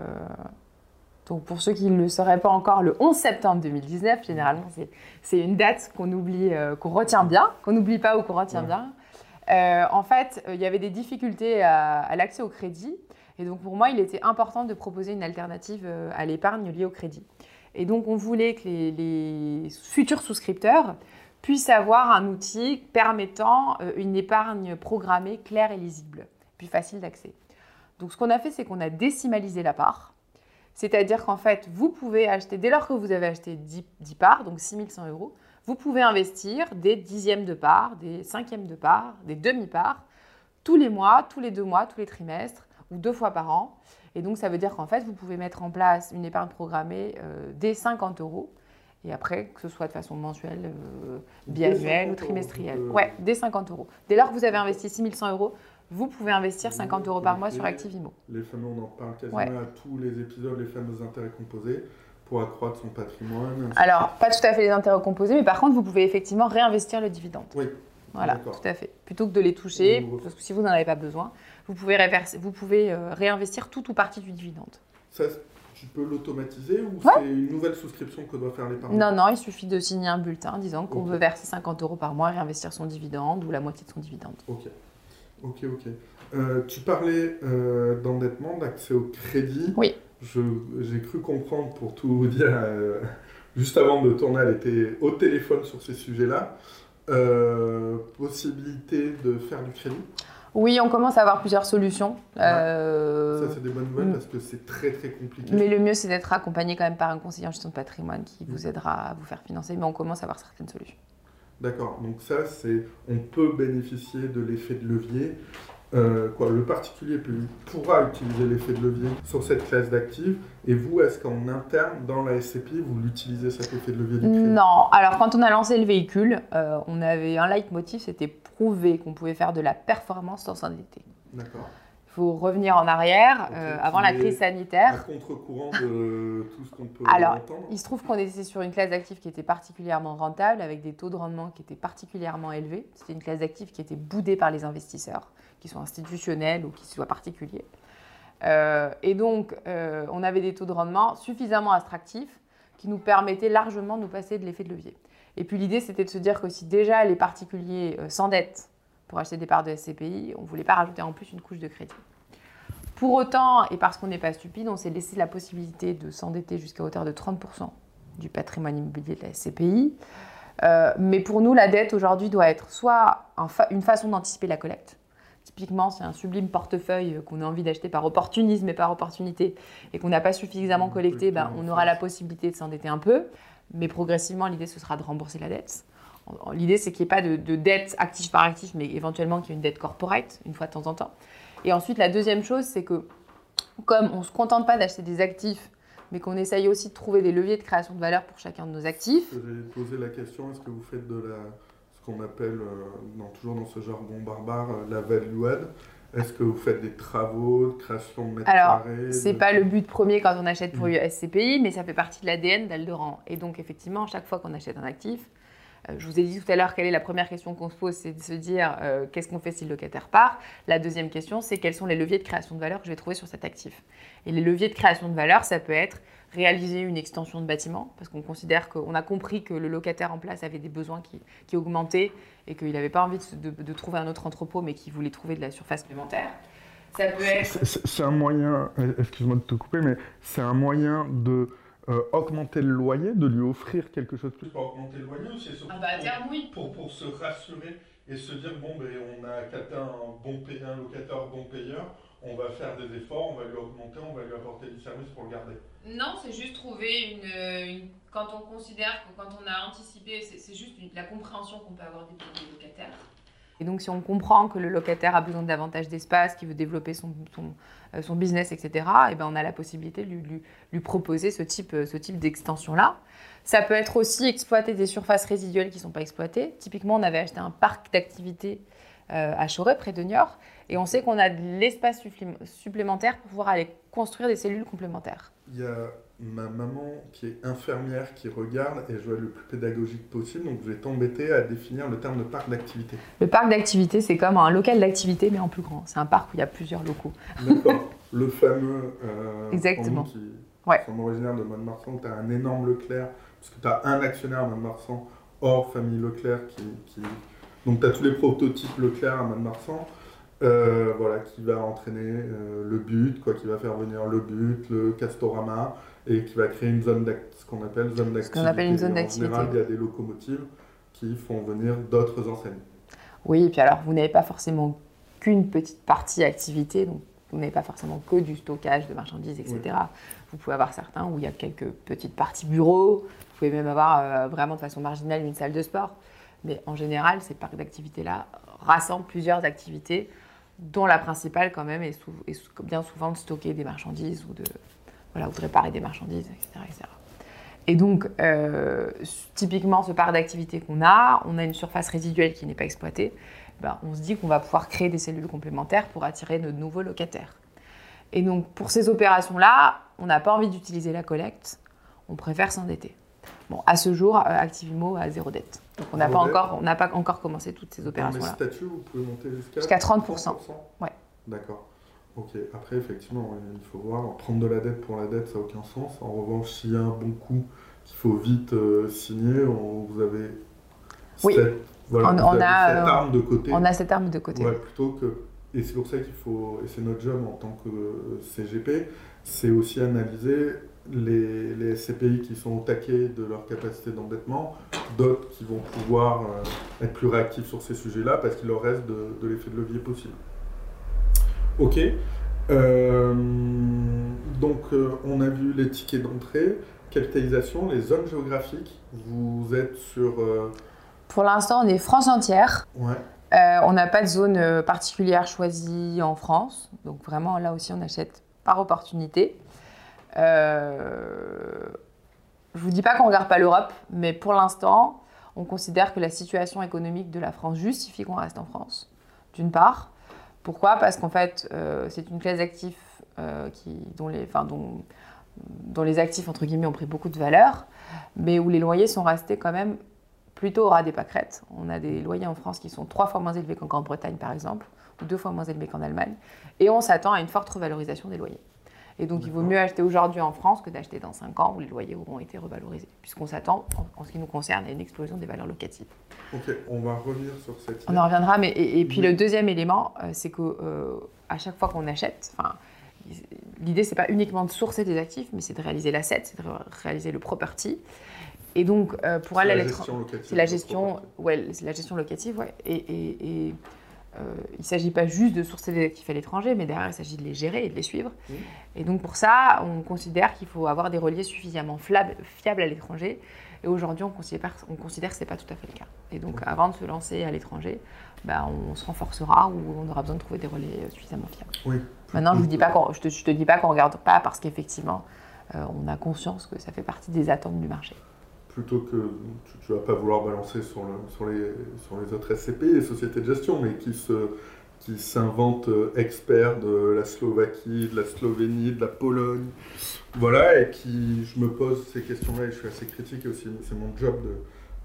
donc pour ceux qui ne le sauraient pas encore, le 11 septembre 2019, généralement c'est une date qu'on oublie, euh, qu'on retient bien, qu'on n'oublie pas ou qu'on retient bien. Euh, en fait, il y avait des difficultés à, l'accès au crédit. Et donc pour moi, il était important de proposer une alternative à l'épargne liée au crédit. Et donc on voulait que les futurs souscripteurs puissent avoir un outil permettant une épargne programmée claire et lisible plus facile d'accès. Donc ce qu'on a fait, c'est qu'on a décimalisé la part. C'est-à-dire qu'en fait, vous pouvez acheter, dès lors que vous avez acheté 10, 10 parts, donc 6100 euros, vous pouvez investir des dixièmes de part, des cinquièmes de part, des demi-parts, tous les mois, tous les deux mois, tous les trimestres, ou deux fois par an. Et donc, ça veut dire qu'en fait, vous pouvez mettre en place une épargne programmée euh, dès 50 euros. Et après, que ce soit de façon mensuelle, euh, biannuelle ou 50 euros, trimestrielle. euh, Ouais, dès 50 euros. Dès lors que vous avez investi 6100 euros, vous pouvez investir 50 euros par mois sur Activimo. Les fameux, on en parle quasiment Ouais. à tous les épisodes, les fameux intérêts composés pour accroître son patrimoine. Alors, pas tout à fait les intérêts composés, mais par contre, vous pouvez effectivement réinvestir le dividende. Oui, Voilà, tout à fait. Plutôt que de les toucher, Ou- parce que si vous n'en avez pas besoin, vous pouvez, réverser- vous pouvez euh, réinvestir tout ou partie du dividende. ça, tu peux l'automatiser ou Ouais. c'est une nouvelle souscription que doit faire l'épargne Non, non, il suffit de signer un bulletin disant qu'on veut verser 50 euros par mois réinvestir son dividende ou la moitié de son dividende. Ok, ok, ok. Euh, tu parlais euh, d'endettement, d'accès au crédit. Oui. J'ai cru comprendre, pour tout vous dire, euh, juste avant de tourner, elle était au téléphone sur ces sujets-là. Possibilité de faire du crédit? Oui, on commence à avoir plusieurs solutions. Euh, Ça, c'est des bonnes nouvelles mm. parce que c'est très très compliqué. mais le mieux, c'est d'être accompagné quand même par un conseiller en gestion de patrimoine qui vous aidera à vous faire financer. Mais on commence à avoir certaines solutions. D'accord, donc ça, c'est on peut bénéficier de l'effet de levier. Euh, quoi, le particulier peut- pourra utiliser l'effet de levier sur cette classe d'actifs. Et vous, est-ce qu'en interne, dans la SCPI, vous l'utilisez cet effet de levier du crédit Non, alors quand on a lancé le véhicule, euh, on avait un leitmotiv, c'était prouver qu'on pouvait faire de la performance sans s'endetter. D'accord. Il faut revenir en arrière, euh, avant la crise À sanitaire. contre-courant de tout ce qu'on peut Alors, entendre. Il se trouve qu'on était sur une classe d'actifs qui était particulièrement rentable, avec des taux de rendement qui étaient particulièrement élevés. C'était une classe d'actifs qui était boudée par les investisseurs, qui soient institutionnels ou qui soient particuliers. Euh, et donc, euh, on avait des taux de rendement suffisamment attractifs qui nous permettaient largement de nous passer de l'effet de levier. Et puis l'idée, c'était de se dire que si déjà les particuliers s'endettent pour acheter des parts de SCPI, on ne voulait pas rajouter en plus une couche de crédit. Pour autant, et parce qu'on n'est pas stupide, on s'est laissé la possibilité de s'endetter jusqu'à hauteur de 30% du patrimoine immobilier de la SCPI. Euh, mais pour nous, la dette aujourd'hui doit être soit un fa- une façon d'anticiper la collecte. Typiquement, c'est un sublime portefeuille qu'on a envie d'acheter par opportunisme et par opportunité et qu'on n'a pas suffisamment collecté, ben, on aura la possibilité de s'endetter un peu. Mais progressivement, l'idée, ce sera de rembourser la dette. L'idée, c'est qu'il n'y ait pas de, de dette actif par actif, mais éventuellement qu'il y ait une dette corporate, une fois de temps en temps. Et ensuite, la deuxième chose, c'est que comme on ne se contente pas d'acheter des actifs, mais qu'on essaye aussi de trouver des leviers de création de valeur pour chacun de nos actifs, J'ai posé la question est-ce que vous faites de la, ce qu'on appelle, euh, dans- toujours dans ce jargon barbare, euh, la value add? Est-ce que vous faites des travaux de création de mètres Alors, c'est de- pas le but premier quand on achète pour Mm. SCPI, mais ça fait partie de l'ADN d'Alderan. Et donc, effectivement, chaque fois qu'on achète un actif, je vous ai dit tout à l'heure quelle est la première question qu'on se pose, c'est de se dire euh, qu'est-ce qu'on fait si le locataire part? La deuxième question, c'est quels sont les leviers de création de valeur que je vais trouver sur cet actif? Et les leviers de création de valeur, ça peut être réaliser une extension de bâtiment, parce qu'on considère qu'on a compris que le locataire en place avait des besoins qui, qui augmentaient et qu'il n'avait pas envie de, de- de trouver un autre entrepôt, mais qu'il voulait trouver de la surface supplémentaire. Ça peut être c'est un moyen, euh, excuse-moi de te couper, mais c'est un moyen de euh, augmenter le loyer, de lui offrir quelque chose de plus pour augmenter le loyer ou c'est surtout Ah bah, oui. pour, pour se rassurer et se dire bon, ben, on a capté un, bon pay- un locataire bon payeur, on va faire des efforts, on va lui augmenter, on va lui apporter du service pour le garder. Non, c'est juste trouver une, euh, une- Quand on considère que quand on a anticipé, c'est juste une- la compréhension qu'on peut avoir des, des locataires. Et donc, si on comprend que le locataire a besoin de davantage d'espace, qu'il veut développer son, son, son business, etc., et ben on a la possibilité de lui, proposer ce type, euh, ce type d'extension-là. Ça peut être aussi exploiter des surfaces résiduelles qui ne sont pas exploitées. Typiquement, on avait acheté un parc d'activités euh, à Choré, près de Niort, et on sait qu'on a de l'espace supplé- supplémentaire pour pouvoir aller construire des cellules complémentaires. Ma maman qui est infirmière qui regarde et je veux être le plus pédagogique possible, donc je vais t'embêter à définir le terme de parc d'activité. Le parc d'activité, c'est comme un local d'activité, mais en plus grand. C'est un parc où il y a plusieurs locaux. D'accord. le fameux. euh, Exactement. qui Ouais. sommes originaires de Mont-de-Marsan, tu as un énorme Leclerc, parce que tu as un actionnaire à Mont-de-Marsan, hors famille Leclerc, qui. qui- Donc tu as tous les prototypes Leclerc à Mont-de-Marsan. euh, voilà, qui va entraîner euh, le but, quoi, qui va faire venir le but, le Castorama, et qui va créer une zone ce qu'on appelle zone d'activité. qu'on appelle une zone En d'activité. général, il y a des locomotives qui font venir d'autres enseignes. Oui, et puis alors, vous n'avez pas forcément qu'une petite partie activité. Donc, vous n'avez pas forcément que du stockage de marchandises, etc. Vous pouvez avoir certains où il y a quelques petites parties bureaux. Vous pouvez même avoir euh, vraiment de façon marginale une salle de sport. Mais en général, ces parcs d'activités-là rassemblent plusieurs activités, dont la principale quand même est, bien souvent de stocker des marchandises ou de, voilà, ou de réparer des marchandises, etc. Et donc, euh, typiquement, ce parc d'activités qu'on a, on a une surface résiduelle qui n'est pas exploitée. Ben, on se dit qu'on va pouvoir créer des cellules complémentaires pour attirer de nouveaux locataires. Et donc, pour ces opérations-là, on n'a pas envie d'utiliser la collecte, on préfère s'endetter. Bon, à ce jour, euh, Activimo a zéro dette. Donc, on n'a pas, encore, pas encore commencé toutes ces opérations-là. Dans les statuts, vous pouvez monter jusqu'à Jusqu'à 30%. Ouais. D'accord. Ok. Après, effectivement, il faut voir. Prendre de la dette pour la dette, ça n'a aucun sens. En revanche, s'il y a un bon coup qu'il faut vite euh, signer, vous avez oui. Voilà, on, a, cette euh, arme de côté. On a cette arme de côté. Ouais, plutôt que. Et c'est pour ça qu'il faut. Et c'est notre job en tant que euh, CGP, c'est aussi analyser les, les, SCPI qui sont au taquet de leur capacité d'endettement, d'autres qui vont pouvoir être plus réactifs sur ces sujets-là parce qu'il leur reste de, de l'effet de levier possible. Ok. donc, on a vu les tickets d'entrée, capitalisation, les zones géographiques. Vous êtes sur pour l'instant, on est France entière. Euh, on n'a pas de zone euh, particulière choisie en France. Donc vraiment, là aussi, on achète par opportunité. Euh, je ne vous dis pas qu'on ne regarde pas l'Europe, mais pour l'instant, on considère que la situation économique de la France justifie qu'on reste en France, d'une part. Pourquoi? Parce qu'en fait, c'est une classe d'actifs qui, dont, les, dont les actifs, entre guillemets, ont pris beaucoup de valeur, mais où les loyers sont restés quand même plutôt au ras des pâquerettes. On a des loyers en France qui sont trois fois moins élevés qu'en Grande-Bretagne, par exemple, ou deux fois moins élevés qu'en Allemagne. Et on s'attend à une forte revalorisation des loyers. Et donc, il vaut mieux acheter aujourd'hui en France que d'acheter dans cinq ans où les loyers auront été revalorisés, puisqu'on s'attend, en, ce qui nous concerne, à une explosion des valeurs locatives. Ok, on va revenir sur cette. On en reviendra, mais et, puis le deuxième élément, euh, c'est que euh, à chaque fois qu'on achète, enfin, l'idée c'est pas uniquement de sourcer des actifs, mais c'est de réaliser l'asset, c'est de réaliser le property. Et donc, euh, pour aller à l'étranger, c'est la gestion, ouais, c'est la gestion locative, ouais. Et, et, il ne s'agit pas juste de sourcer des actifs à l'étranger, mais derrière, il s'agit de les gérer et de les suivre. Et donc, pour ça, on considère qu'il faut avoir des reliés suffisamment fiables à l'étranger. Et aujourd'hui, on considère, on considère que ce n'est pas tout à fait le cas. Et donc, avant de se lancer à l'étranger, bah, on se renforcera ou on aura besoin de trouver des relais suffisamment fiables. Oui. Maintenant, je ne te, je te dis pas qu'on ne regarde pas parce qu'effectivement, euh, on a conscience que ça fait partie des attentes du marché plutôt que tu ne vas pas vouloir balancer sur, le, sur, les, sur les autres SCP, les sociétés de gestion, mais qui se qui s'inventent euh, experts de la Slovaquie, de la Slovénie, de la Pologne, voilà, et qui, je me pose ces questions-là et je suis assez critique aussi, c'est mon job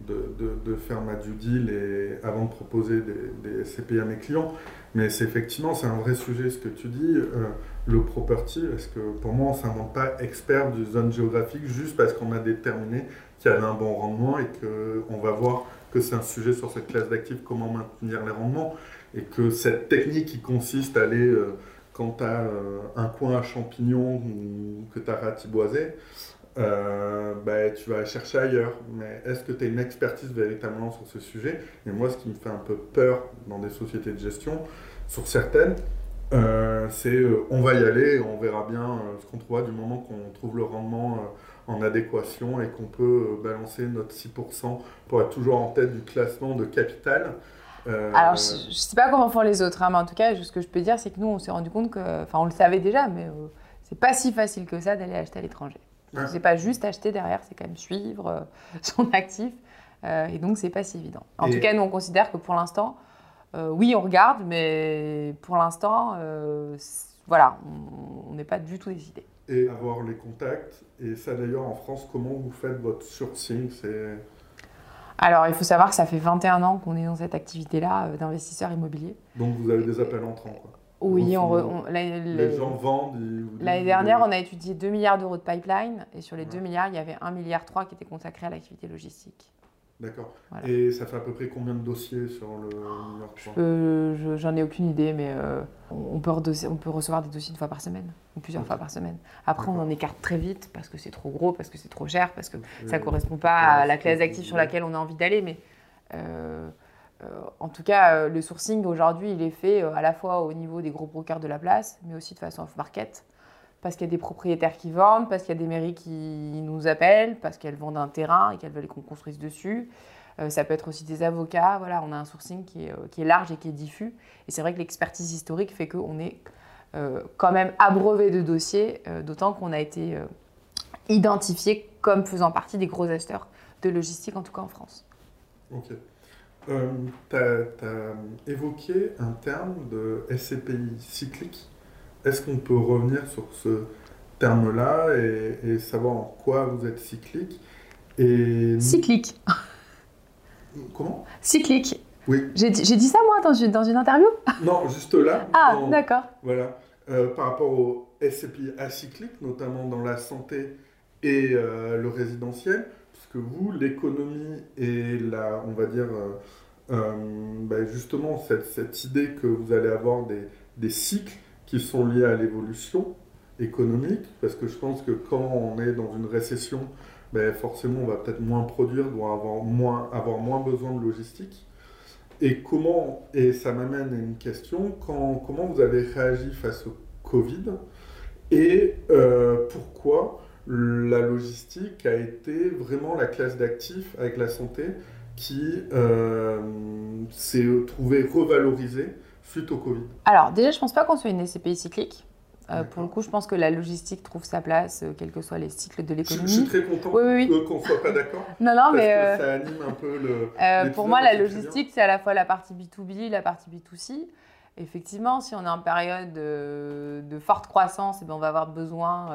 de, de, de, faire ma due deal et, avant de proposer des, des SCP à mes clients. Mais c'est effectivement, c'est un vrai sujet ce que tu dis, euh, le property, parce que pour moi, on ne s'invente pas expert du zone géographique juste parce qu'on a déterminé qui avait un bon rendement et qu'on va voir que c'est un sujet sur cette classe d'actifs, comment maintenir les rendements, et que cette technique qui consiste à aller, euh, quand tu as euh, un coin à champignons ou que tu as ratiboisé, euh, bah, tu vas chercher ailleurs. Mais est-ce que tu as une expertise véritablement sur ce sujet? Et moi, ce qui me fait un peu peur dans des sociétés de gestion, sur certaines, c'est on va y aller, on verra bien ce qu'on trouvera du moment qu'on trouve le rendement en adéquation et qu'on peut euh, balancer notre 6% pour être toujours en tête du classement de capital. Euh, Alors, je ne sais pas comment font les autres, hein, mais en tout cas, ce que je peux dire, c'est que nous, on s'est rendu compte que, enfin, on le savait déjà, mais euh, c'est pas si facile que ça d'aller acheter à l'étranger. Ce C'est pas juste acheter derrière, c'est quand même suivre son actif, et donc c'est pas si évident. En tout cas, nous, on considère que pour l'instant, oui, on regarde, mais pour l'instant, voilà, on n'est pas du tout décidé et avoir les contacts. Et ça d'ailleurs en France, comment vous faites votre sourcing? Alors il faut savoir que ça fait 21 ans qu'on est dans cette activité-là euh, d'investisseurs immobiliers. Donc vous avez des appels entrants quoi. Oui, on, les, gens vendent. L'année dernière, on a étudié 2 milliards d'euros de pipeline et sur les 2 milliards, il y avait 1 milliard 3 qui était consacré à l'activité logistique. D'accord. Et ça fait à peu près combien de dossiers sur le New York J'en ai aucune idée, mais euh, on, peut on peut recevoir des dossiers une fois par semaine, ou plusieurs fois par semaine. Après, on en écarte très vite parce que c'est trop gros, parce que c'est trop cher, parce que ça ne correspond pas à la classe d'actifs sur laquelle on a envie d'aller. Mais euh, en tout cas, le sourcing aujourd'hui, il est fait à la fois au niveau des gros brokers de la place, mais aussi de façon off-market parce qu'il y a des propriétaires qui vendent, parce qu'il y a des mairies qui nous appellent, parce qu'elles vendent un terrain et qu'elles veulent qu'on construise dessus. Euh, ça peut être aussi des avocats. Voilà, on a un sourcing qui est, euh, qui est large et qui est diffus. Et c'est vrai que l'expertise historique fait qu'on est euh, quand même abreuvé de dossiers, d'autant qu'on a été identifié comme faisant partie des gros acheteurs de logistique, en tout cas en France. Ok. tu as, évoqué un terme de SCPI cyclique. Est-ce qu'on peut revenir sur ce terme-là et, savoir en quoi vous êtes cyclique et... Cyclique. Comment? Cyclique. Oui. J'ai dit ça moi dans une, dans une interview? Non, juste là. ah, d'accord. Voilà. Euh, par rapport au SCPI acyclique, notamment dans la santé et euh, le résidentiel, parce que vous, l'économie et la, on va dire, euh, ben justement, cette, cette, idée que vous allez avoir des, des cycles qui sont liés à l'évolution économique, parce que je pense que quand on est dans une récession, ben forcément on va peut-être moins produire, doit avoir moins, avoir moins besoin de logistique. Et comment, et ça m'amène à une question, quand, comment vous avez réagi face au Covid et euh, pourquoi la logistique a été vraiment la classe d'actifs avec la santé qui euh, s'est trouvée revalorisée suite au Covid Alors, déjà, je ne pense pas qu'on soit une SCPI cyclique. Euh, pour le coup, je pense que la logistique trouve sa place, euh, quels que soient les cycles de l'économie. Je, suis très content qu'on ne soit pas d'accord. non, non, mais. Euh, ça anime un peu le. pour moi, la logistique, c'est à la fois la partie B2B, la partie B2C. Effectivement, si on est en période de, forte croissance, eh ben, on va avoir besoin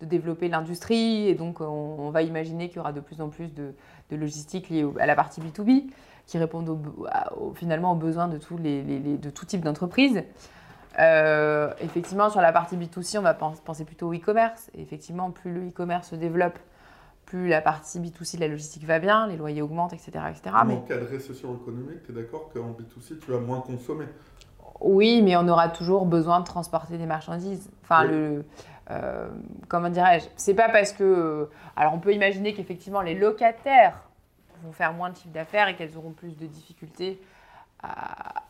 de développer l'industrie et donc on, va imaginer qu'il y aura de plus en plus de, de logistique liée à la partie B2B qui répondent finalement aux besoins de, tous les, de tout type d'entreprise. Euh, effectivement, sur la partie B2C, on va penser plutôt au e-commerce. effectivement, plus le e-commerce se développe, plus la partie B2C de la logistique va bien, les loyers augmentent, etc. etc. Mais en cas de récession économique, tu es d'accord qu'en B2C, tu vas moins consommer? Oui, mais on aura toujours besoin de transporter des marchandises. Enfin, le, euh, comment dirais-je? C'est pas parce que. Alors, on peut imaginer qu'effectivement, les locataires vont faire moins de chiffre d'affaires et qu'elles auront plus de difficultés à,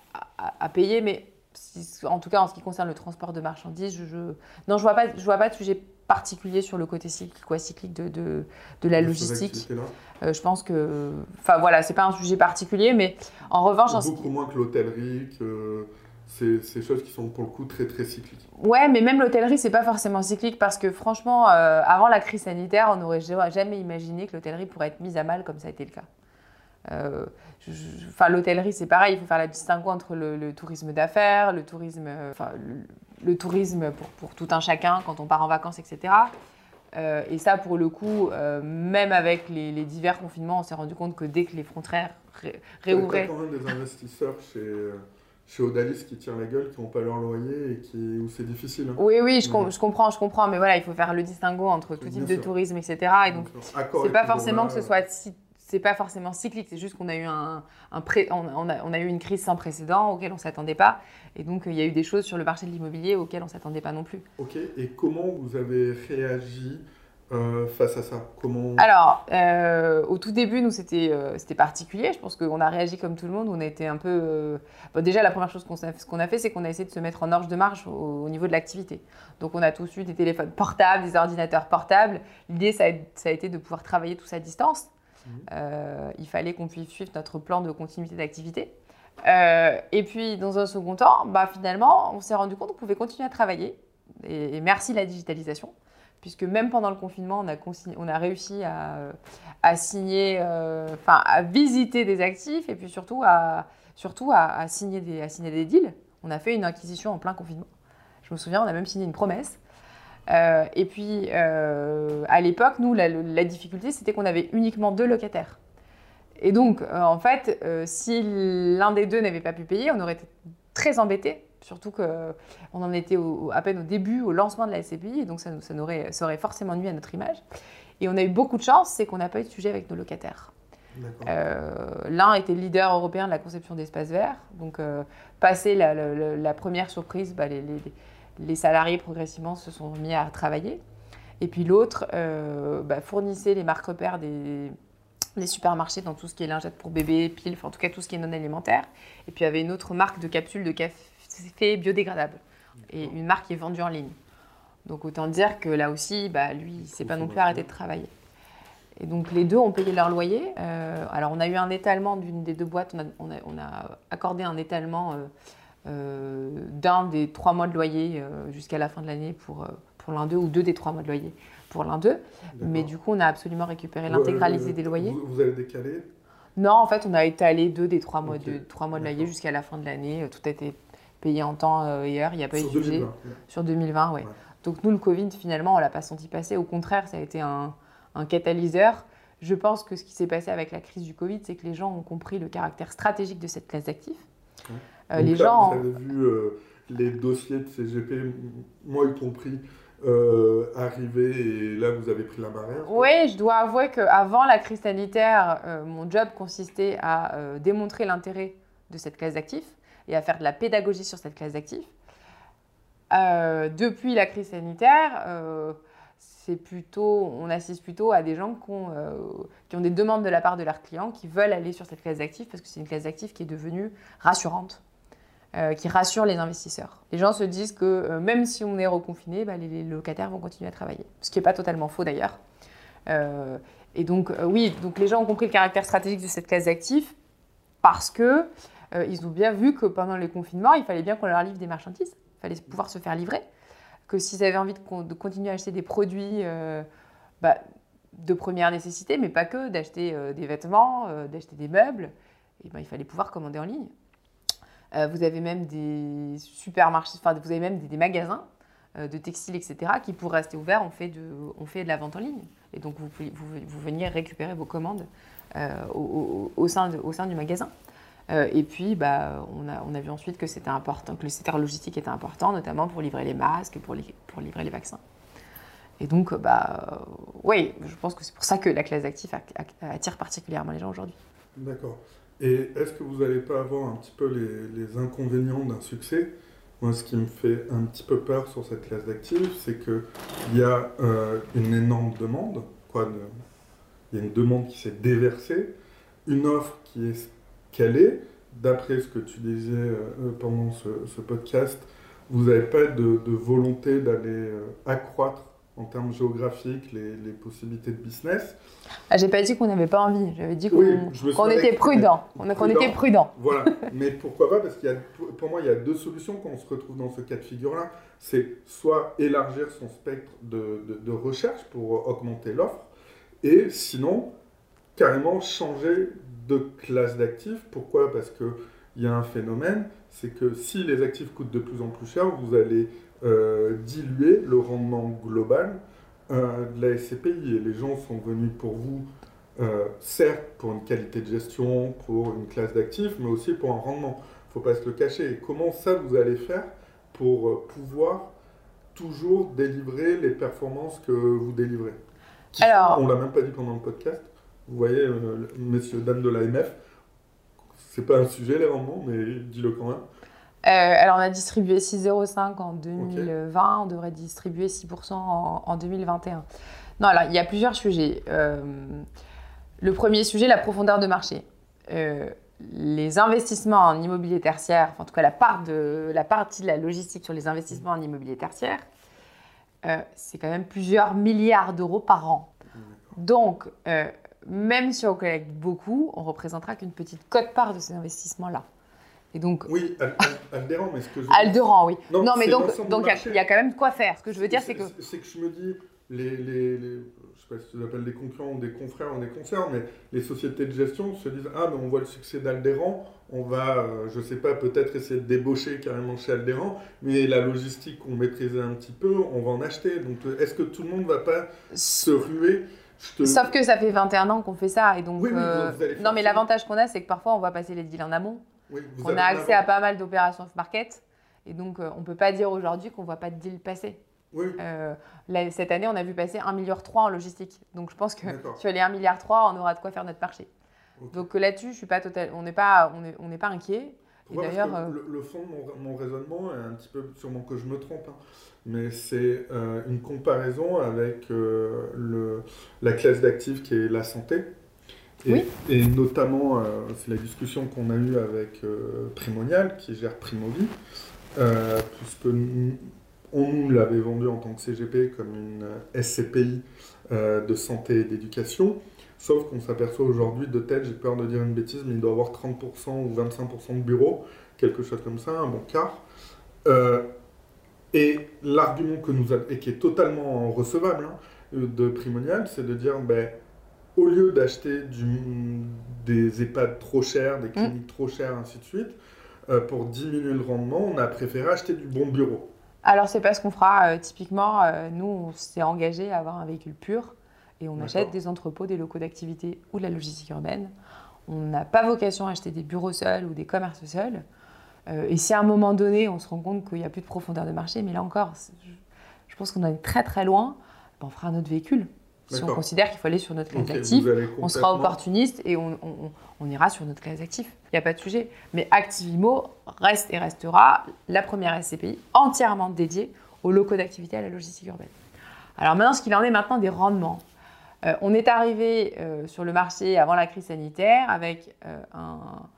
payer. Mais en tout cas, en ce qui concerne le transport de marchandises, je, non, je vois pas, je vois pas de sujet particulier sur le côté cyclique ou acyclique de, de, de la logistique. Euh, je pense que, enfin voilà, c'est pas un sujet particulier, mais en revanche, beaucoup moins que l'hôtellerie, que c'est ces choses qui sont pour le coup très très cycliques. Ouais, mais même l'hôtellerie, c'est pas forcément cyclique parce que franchement, euh, avant la crise sanitaire, on n'aurait jamais imaginé que l'hôtellerie pourrait être mise à mal comme ça a été le cas. Euh, enfin, l'hôtellerie, c'est pareil, il faut faire la distinction entre le, tourisme d'affaires, le tourisme, euh, enfin, le, tourisme pour, pour, tout un chacun quand on part en vacances, etc. et ça, pour le coup, même avec les, divers confinements, on s'est rendu compte que dès que les frontières réouvraient. Il y a quand même des investisseurs chez chez Odalis qui tirent la gueule, qui n'ont pas leur loyer et qui, où c'est difficile. Hein. Oui, oui, je, je, comprends, je comprends, mais voilà, il faut faire le distinguo entre tout type de tourisme, etc. Et donc, c'est pas forcément que ce soit c'est pas forcément cyclique, c'est juste qu'on a eu un, un pré, on, a, on, a, eu une crise sans précédent auquel on s'attendait pas, et donc il y a eu des choses sur le marché de l'immobilier auxquelles on s'attendait pas non plus. Ok, et comment vous avez réagi euh, face à ça Comment... Alors, euh, au tout début, nous, c'était euh, c'était particulier. Je pense qu'on a réagi comme tout le monde. On a été un peu. Bon, déjà, la première chose qu'on a, a fait, c'est qu'on a essayé de se mettre en orge de marche au, niveau de l'activité. Donc, on a tous eu des téléphones portables, des ordinateurs portables. L'idée, ça, ça, a été de pouvoir travailler tous à distance. Mmh. il fallait qu'on puisse suivre notre plan de continuité d'activité. et puis, dans un second temps, bah, finalement, on s'est rendu compte qu'on pouvait continuer à travailler. et merci la digitalisation puisque même pendant le confinement, on a, on a réussi à, signer, euh, enfin à visiter des actifs et puis surtout à, surtout à, signer des, à signer des deals. On a fait une acquisition en plein confinement. Je me souviens, on a même signé une promesse. Euh, et puis, euh, à l'époque, nous, la, la difficulté, c'était qu'on avait uniquement deux locataires. Et donc, en fait, si l'un des deux n'avait pas pu payer, on aurait été très embêtés Surtout qu'on en était à peine au début, au lancement de la SCPI, et donc ça, ça, aurait, ça, aurait, forcément nuit à notre image. Et on a eu beaucoup de chance, c'est qu'on n'a pas eu de sujet avec nos locataires. Euh, L'un était leader européen de la conception d'espaces verts, donc euh, passé la, première surprise, bah, les, les, les, salariés progressivement se sont mis à travailler. Et puis l'autre euh, bah, fournissait les marques repères des, des supermarchés dans tout ce qui est lingette pour bébé, piles, enfin en tout cas tout ce qui est non alimentaire. Et puis il y avait une autre marque de capsules de café biodégradable et une marque qui est vendue en ligne. Donc autant dire que là aussi, bah, lui, il s'est pas non plus arrêté de travailler. Et donc les deux ont payé leur loyer. Euh, alors on a eu un étalement d'une des deux boîtes, on a, on a- on a accordé un étalement euh, euh, d'un des trois mois de loyer jusqu'à la fin de l'année pour, pour l'un d'eux, ou deux des trois mois de loyer pour l'un d'eux. Mais du coup, on a absolument récupéré l'intégralité des loyers. Vous, vous avez décalé? Non, en fait, on a étalé deux des trois mois, de, trois mois de loyer jusqu'à la fin de l'année. Tout a été payé en temps euh, et heure, il n'y a pas eu sur de sujet. 2020. Sur 2020, oui. Ouais. Donc nous, le Covid, finalement, on l'a pas senti passer. Au contraire, ça a été un, un catalyseur. Je pense que ce qui s'est passé avec la crise du Covid, c'est que les gens ont compris le caractère stratégique de cette classe d'actifs. Ouais. Euh, les là, gens... Vous avez vu euh, les dossiers de CGP, moi y compris, euh, arriver et là vous avez pris la barrière. Oui, je dois avouer qu'avant la crise sanitaire, euh, mon job consistait à euh, démontrer l'intérêt de cette classe d'actifs et à faire de la pédagogie sur cette classe d'actifs. Euh, depuis la crise sanitaire, euh, c'est plutôt, on assiste plutôt à des gens qui ont, euh, qui ont des demandes de la part de leurs clients, qui veulent aller sur cette classe d'actifs parce que c'est une classe d'actifs qui est devenue rassurante, qui rassure les investisseurs. Les gens se disent que même si on est reconfiné, bah, les, locataires vont continuer à travailler. Ce qui n'est pas totalement faux d'ailleurs. Et donc, oui, donc les gens ont compris le caractère stratégique de cette classe d'actifs parce que euh, ils ont bien vu que pendant les confinements, il fallait bien qu'on leur livre des marchandises. Il fallait pouvoir se faire livrer. Que s'ils avaient envie de, con- de continuer à acheter des produits euh, bah, de première nécessité, mais pas que, d'acheter euh, des vêtements, d'acheter des meubles, et ben, il fallait pouvoir commander en ligne. Vous avez même des supermarchés, enfin, vous avez même des, magasins de textiles, etc., qui, pour rester ouverts, ont fait de, la vente en ligne. Et donc, vous, veniez récupérer vos commandes au sein du magasin. Euh, et puis, bah, on, a, vu ensuite que c'était important, que le secteur logistique était important, notamment pour livrer les masques, pour, pour livrer les vaccins. Et donc, bah, euh, oui, je pense que c'est pour ça que la classe d'actifs attire particulièrement les gens aujourd'hui. D'accord. Et est-ce que vous n'allez pas avoir un petit peu les, inconvénients d'un succès? Moi, ce qui me fait un petit peu peur sur cette classe d'actifs, c'est qu'il y a euh, une énorme demande. Il y a une demande qui s'est déversée, une offre qui est qu'elle est. D'après ce que tu disais euh, pendant ce, ce podcast, vous n'avez pas de, de volonté d'aller euh, accroître en termes géographiques les, les possibilités de business. Ah, J'ai pas dit qu'on n'avait pas envie, j'avais dit qu'on Oui, était prudent. On- Qu'on était prudent. Voilà, mais pourquoi pas? Parce qu'il y a, pour moi, il y a deux solutions quand on se retrouve dans ce cas de figure-là. C'est soit élargir son spectre de, de- de recherche pour augmenter l'offre, et sinon, carrément changer de classe d'actifs. Pourquoi? Parce qu'il y a un phénomène, c'est que si les actifs coûtent de plus en plus cher, vous allez euh, diluer le rendement global euh, de la SCPI. Et les gens sont venus pour vous euh, certes pour une qualité de gestion, pour une classe d'actifs, mais aussi pour un rendement. Il ne faut pas se le cacher. Et comment ça vous allez faire pour pouvoir toujours délivrer les performances que vous délivrez? Qui sont- Alors- On l'a même pas dit pendant le podcast. Vous voyez, euh, messieurs, dames de l'AMF, c'est pas un sujet les rendements, mais dis-le quand même. Euh, alors, on a distribué 6,05 en 2020, on devrait distribuer 6% en, en 2021. Non, alors, il y a plusieurs sujets. Euh, le premier sujet, la profondeur de marché. Euh, les investissements en immobilier tertiaire, enfin, en tout cas la, part de, la partie de la logistique sur les investissements en immobilier tertiaire, c'est quand même plusieurs milliards d'euros par an. Donc, même si on collecte beaucoup, on représentera qu'une petite cote-part de ces investissements-là. Et donc, Oui, Al- Al- Alderan, mais ce que je Alderan, oui. Non, Non, mais donc il y y, a quand même de quoi faire. Ce que je veux dire, c'est que C'est que je me dis, les, les, les- je sais pas si tu les appelles des concurrents ou des confrères ou des concerts, mais les sociétés de gestion se disent Ah, mais on voit le succès d'Alderan, on va, euh, je sais pas, peut-être essayer de débaucher carrément chez Alderan, mais la logistique qu'on maîtrisait un petit peu, on va en acheter. Donc est-ce que tout le monde va pas se ruer Je te- Sauf que ça fait 21 ans qu'on fait ça. Et donc, Oui, oui, euh, non, mais l'avantage qu'on a, c'est que parfois, on voit passer les deals en amont. Oui, On a accès à pas mal d'opérations off-market. Et donc, euh, on ne peut pas dire aujourd'hui qu'on ne voit pas de deal passer. Euh, là, cette année, on a vu passer 1,3 milliard en logistique. Donc, je pense que sur les 1,3 milliard, on aura de quoi faire notre marché. Donc là-dessus, je suis pas total... on n'est pas, on est, on n'est pas inquiet. Ouais, parce que euh, le, le fond de mon, mon raisonnement est un petit peu, sûrement que je me trompe, hein, mais c'est euh, une comparaison avec euh, le, la classe d'actifs qui est la santé. Et, Oui. et notamment, euh, c'est la discussion qu'on a eue avec Primonial, qui gère Primovi, euh, puisque nous- on nous l'avait vendu en tant que CGP comme une SCPI de santé et d'éducation. Sauf qu'on s'aperçoit aujourd'hui, de tête, j'ai peur de dire une bêtise, mais il doit avoir 30% ou 25% de bureaux, quelque chose comme ça, un bon quart. Euh, et l'argument que nous a, et qui est totalement recevable hein, de Primonial, c'est de dire, ben, au lieu d'acheter des EHPAD trop chers, des cliniques trop chères, ainsi de suite, euh, pour diminuer le rendement, on a préféré acheter du bon bureau. Alors, c'est pas ce qu'on fera. euh, typiquement, nous, on s'est engagé à avoir un véhicule pur et on achète des entrepôts, des locaux d'activité ou de la logistique urbaine. On n'a pas vocation à acheter des bureaux seuls ou des commerces seuls. Euh, et si à un moment donné, on se rend compte qu'il n'y a plus de profondeur de marché, mais là encore, je, pense qu'on en est très très loin, ben, on fera un autre véhicule. Si on considère qu'il faut aller sur notre classe Ok, d'actifs, vous allez on sera opportuniste et on, on- on ira sur notre classe d'actifs. Il n'y a pas de sujet. Mais Activimo reste et restera la première SCPI entièrement dédiée aux locaux d'activité à la logistique urbaine. Alors maintenant, ce qu'il en est maintenant des rendements. Euh, on est arrivé euh, sur le marché avant la crise sanitaire avec euh, un-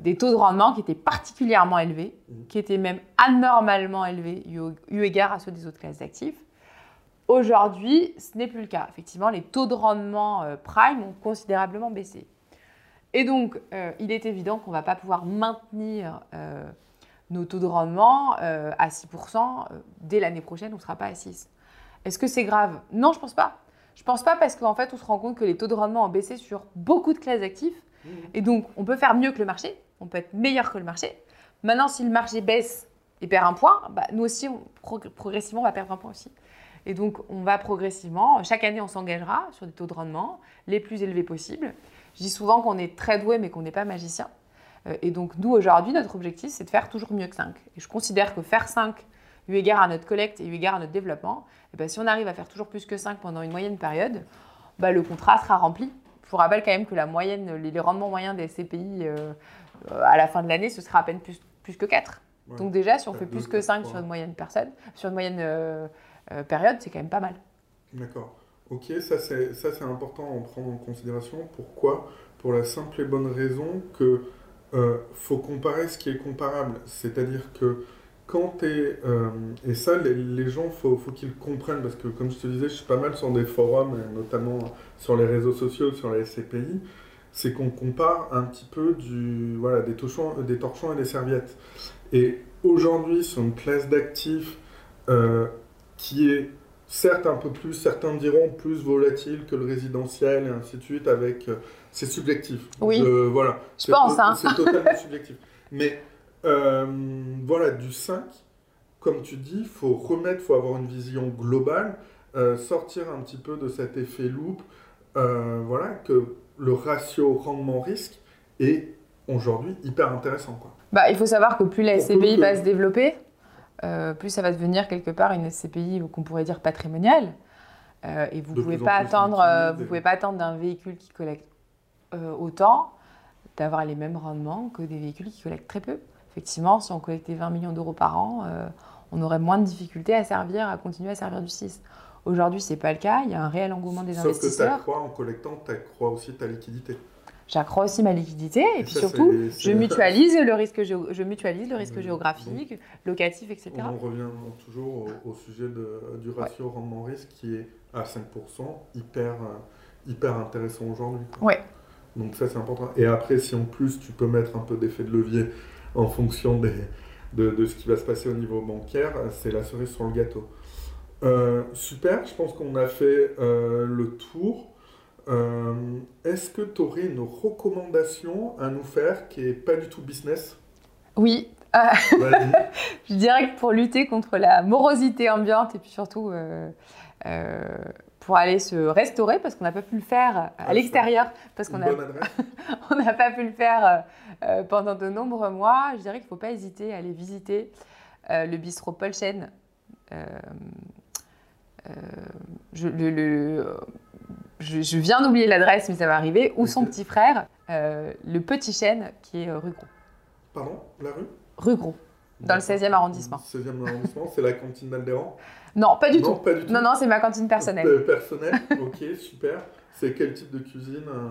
des taux de rendement qui étaient particulièrement élevés, Mhm. qui étaient même anormalement élevés eu, eu égard à ceux des autres classes d'actifs. Aujourd'hui, ce n'est plus le cas. Effectivement, les taux de rendement prime ont considérablement baissé. Et donc, il est évident qu'on ne va pas pouvoir maintenir nos taux de rendement à 6%. euh, dès l'année prochaine, on ne sera pas à 6. Est-ce que c'est grave? Non, je ne pense pas. Je ne pense pas parce qu'en fait, on se rend compte que les taux de rendement ont baissé sur beaucoup de classes d'actifs. Mmh. Et donc, on peut faire mieux que le marché. On peut être meilleur que le marché. Maintenant, si le marché baisse et perd un point, bah, nous aussi, on- progressivement, on va perdre un point aussi. Et donc, on va progressivement, chaque année, on s'engagera sur des taux de rendement les plus élevés possibles. Je dis souvent qu'on est très doué, mais qu'on n'est pas magicien. Euh, Et donc, nous, aujourd'hui, notre objectif, c'est de faire toujours mieux que 5. Et je considère que faire 5, eu égard à notre collecte et eu égard à notre développement, eh ben, si on arrive à faire toujours plus que 5 pendant une moyenne période, bah, le contrat sera rempli. Je vous rappelle quand même que la moyenne, les, rendements moyens des CPI euh, euh, à la fin de l'année, ce sera à peine plus, plus que 4. Ouais. Donc déjà, si on fait plus que quatre, 5 trois. sur une moyenne personne, sur une moyenne euh, euh, période, c'est quand même pas mal. D'accord. Ok, ça c'est ça c'est important à en prendre en considération. Pourquoi? Pour la simple et bonne raison que euh, faut comparer ce qui est comparable. C'est-à-dire que quand tu es... et ça, les, les gens, faut, faut qu'ils comprennent, parce que comme je te disais, je suis pas mal sur des forums, notamment sur les réseaux sociaux, sur les SCPI, c'est qu'on compare un petit peu du, voilà, des, torchons, des torchons et des serviettes. Et aujourd'hui, sur une classe d'actifs euh, qui est certes un peu plus, certains diront plus volatile que le résidentiel et ainsi de suite, avec... euh, c'est subjectif. Oui. Je- voilà. Je pense, hein. C'est totalement subjectif. Mais euh, voilà, du 5, comme tu dis, il faut remettre, il faut avoir une vision globale, euh, sortir un petit peu de cet effet loupe, euh, voilà, que le ratio rendement-risque est aujourd'hui hyper intéressant. Quoi. Bah, il faut savoir que plus la SCPI va se développer, plus ça va devenir quelque part une SCPI qu'on pourrait dire patrimoniale. Et vous De pouvez pas attendre, vous pouvez pas attendre d'un véhicule qui collecte autant d'avoir les mêmes rendements que des véhicules qui collectent très peu. Effectivement, si on collectait 20 millions d'euros par an, euh, on aurait moins de difficultés à servir, à continuer à servir du 6. Aujourd'hui, c'est pas le cas. Il y a un réel engouement des Sauf que tu investisseurs. accrois en collectant, tu accrois aussi ta liquidité. J'accrois aussi ma liquidité et, Et puis ça, surtout, je mutualise le risque, géo- je mutualise le risque Oui. géographique, locatif, etc. On en revient toujours au, au sujet de- du ratio rendement-risque qui est à 5%, hyper, euh, hyper intéressant aujourd'hui. Ouais. Donc ça c'est important. Et après, si en plus tu peux mettre un peu d'effet de levier en fonction des, de, de ce qui va se passer au niveau bancaire, c'est la cerise sur le gâteau. Euh, super, je pense qu'on a fait euh, le tour. Euh, Est-ce que tu aurais une recommandation à nous faire qui est pas du tout business? Oui, je dirais que pour lutter contre la morosité ambiante et puis surtout pour aller se restaurer, parce qu'on n'a pas pu le faire à Ouais, l'extérieur, parce qu'on a- n'a pas pu le faire euh, euh, pendant de nombreux mois, je dirais qu'il ne faut pas hésiter à aller visiter euh, le bistrot Paul Chen. Je, le- le- je- je viens d'oublier l'adresse, mais ça va arriver, ou son petit frère, le Petit Chêne, qui est rue Gros. Pardon La rue? Rue Gros. dans le 16e arrondissement. 16e arrondissement, c'est la cantine d'Alderan Non, pas du Non, tout. pas du tout. Non, non, c'est ma cantine personnelle. Euh, personnel, ok, super. C'est quel type de cuisine euh,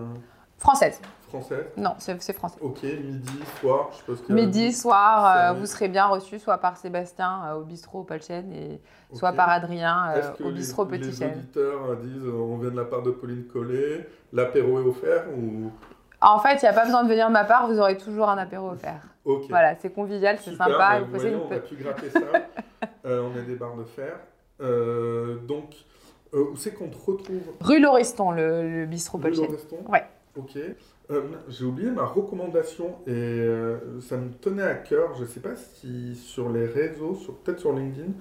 Française. Française Non, c'est français. Ok, midi, soir, je suppose qu'il Midi, soir, euh, vous serez bien reçu soit par Sébastien euh, au bistrot Paul Chen et soit par Adrien euh, au les- bistrot les, Petit Chêne. auditeurs euh, disent on vient de la part de Pauline Collet, l'apéro est offert ou En fait, il n'y a pas besoin de venir de ma part, vous aurez toujours un apéro offert. Ok. Voilà, c'est convivial, c'est sympa. bah, vous une on a pu gratter ça. Euh, on a des barres de fer. Euh, donc, euh, où c'est qu'on te retrouve? Rue Lauriston, le, le bistrot Paul Rue Chen. Lauriston? Ouais. Ok. Euh, J'ai oublié ma recommandation et euh, ça me tenait à cœur. Je ne sais pas si sur les réseaux, sur- peut-être sur LinkedIn,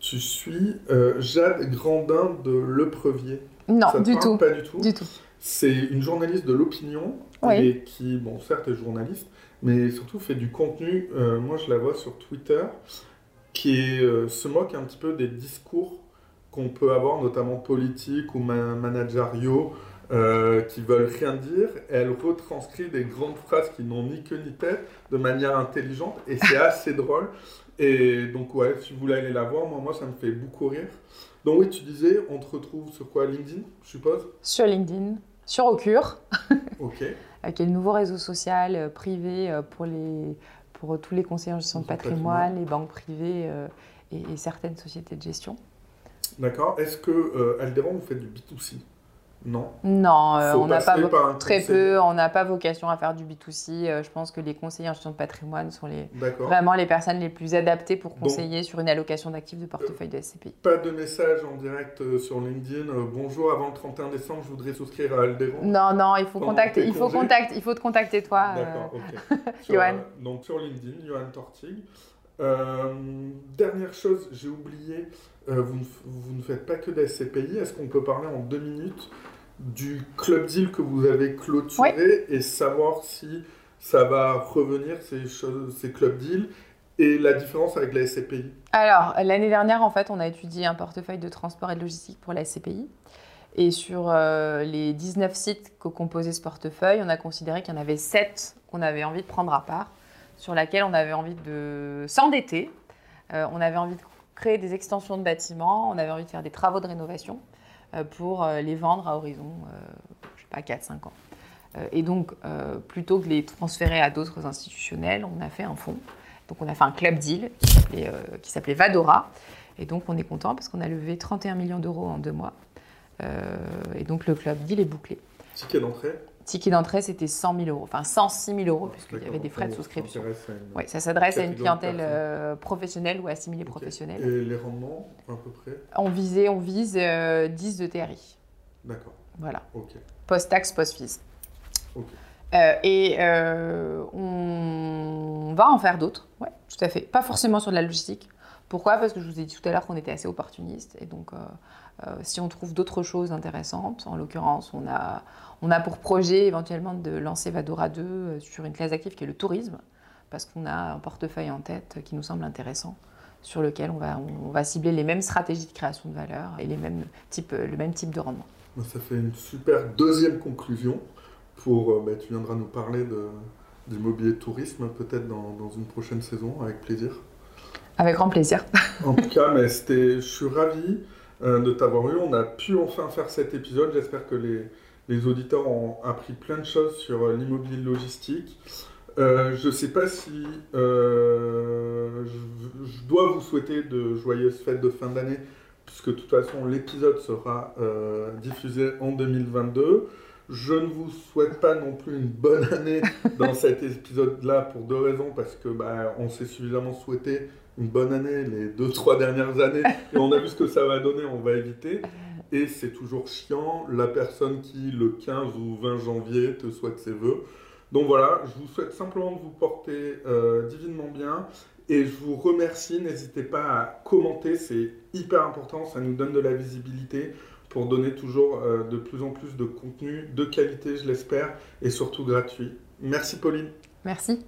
tu suis euh, Jade Grandin de Le Previer. Non, Ça du tout. Pas du tout. Du tout. C'est une journaliste de l'opinion Oui. et qui, bon, certes est journaliste, mais surtout fait du contenu. moi, je la vois sur Twitter, qui est, se moque un petit peu des discours qu'on peut avoir, notamment politiques ou ma- managériaux, euh, qui veulent rien dire. Elle retranscrit des grandes phrases qui n'ont ni queue ni tête de manière intelligente et c'est assez drôle. Et donc, ouais, si vous voulez aller la voir, moi, moi, ça me fait beaucoup rire. Donc, oui, tu disais, on te retrouve sur quoi LinkedIn, je suppose? Sur LinkedIn, sur Ocure, Ok. qui est le nouveau réseau social euh, privé euh, pour, les, pour tous les conseillers en gestion de Gestion de patrimoine, patrimoine. les banques privées euh, et, et certaines sociétés de gestion. D'accord. Est-ce que euh, Alderan, vous faites du B2C Non. Non, euh, on n'a pas très peu, on n'a pas vocation à faire du B2C. Euh, je pense que les conseillers en gestion de patrimoine sont les, vraiment les personnes les plus adaptées pour conseiller sur une allocation d'actifs de portefeuille de SCPI. Pas de message en direct euh, sur LinkedIn. euh, bonjour, avant le 31 décembre, je voudrais souscrire à Alderan. Non, non, il faut contacter, il faut contacter, il faut te contacter toi. euh, D'accord, ok. Sur, euh, donc sur LinkedIn, Johan Tortig. Euh, dernière chose, j'ai oublié, euh, vous, ne, vous ne faites pas que des SCPI. Est-ce qu'on peut parler en deux minutes du club deal que vous avez clôturé et savoir si ça va revenir, ces, choses, ces club deals, et la différence avec la SCPI Alors, l'année dernière, en fait, on a étudié un portefeuille de transport et de logistique pour la SCPI. Et sur euh, les 19 sites que composait ce portefeuille, on a considéré qu'il y en avait 7 qu'on avait envie de prendre à part, sur laquelle on avait envie de s'endetter. Euh, on avait envie de créer des extensions de bâtiments, on avait envie de faire des travaux de rénovation pour euh, les vendre à horizon, euh, je sais pas, 4-5 ans. Euh, et donc, euh, plutôt que de les transférer à d'autres institutionnels, on a fait un fonds. Donc, on a fait un club deal qui s'appelait, euh, Vadora. Et donc, on est content parce qu'on a levé 31 millions d'euros en deux mois. Euh, et donc, le club deal est bouclé. Ticket d'entrée Ticket d'entrée, c'était 100 000 euros, enfin 106 000 euros, puisqu'il y avait des frais de on souscription. une- Oui, ça s'adresse à une clientèle euh, professionnelle ou assimilée professionnelle. Et les rendements, à peu près? On, visait, on vise euh, 10 de TRI. D'accord, Voilà. ok. Post-taxe, post-fees. Ok. Euh, et euh, on va en faire d'autres, ouais, tout à fait. Pas forcément sur de la logistique. Pourquoi? Parce que je vous ai dit tout à l'heure qu'on était assez opportuniste. Et donc, si on trouve d'autres choses intéressantes, en l'occurrence, on a, on a pour projet éventuellement de lancer Vadora 2 euh, sur une classe d'actifs qui est le tourisme, parce qu'on a un portefeuille en tête qui nous semble intéressant, sur lequel on va, on va cibler les mêmes stratégies de création de valeur et les mêmes types, le même type de rendement. Ça fait une super deuxième conclusion pour. euh, ben, tu viendras nous parler de, d'immobilier tourisme peut-être dans, dans une prochaine saison, avec plaisir. Avec grand plaisir. En tout cas, mais je suis ravi euh, de t'avoir eu. On a pu enfin faire cet épisode. J'espère que les, auditeurs ont appris plein de choses sur euh, l'immobilier logistique. Euh, je ne sais pas si euh, je, dois vous souhaiter de joyeuses fêtes de fin d'année, puisque de toute façon l'épisode sera diffusé en 2022. Je ne vous souhaite pas non plus une bonne année dans cet épisode-là pour deux raisons, parce que bah, on s'est suffisamment souhaité une bonne année les deux, trois dernières années, et on a vu ce que ça va donner, on va éviter. Et c'est toujours chiant, la personne qui, le 15 ou 20 janvier, te souhaite ses voeux. Donc voilà, je vous souhaite simplement de vous porter euh, divinement bien, et je vous remercie, n'hésitez pas à commenter, c'est hyper important, ça nous donne de la visibilité pour donner toujours euh, de plus en plus de contenu de qualité, je l'espère, et surtout gratuit. Merci Pauline. Merci.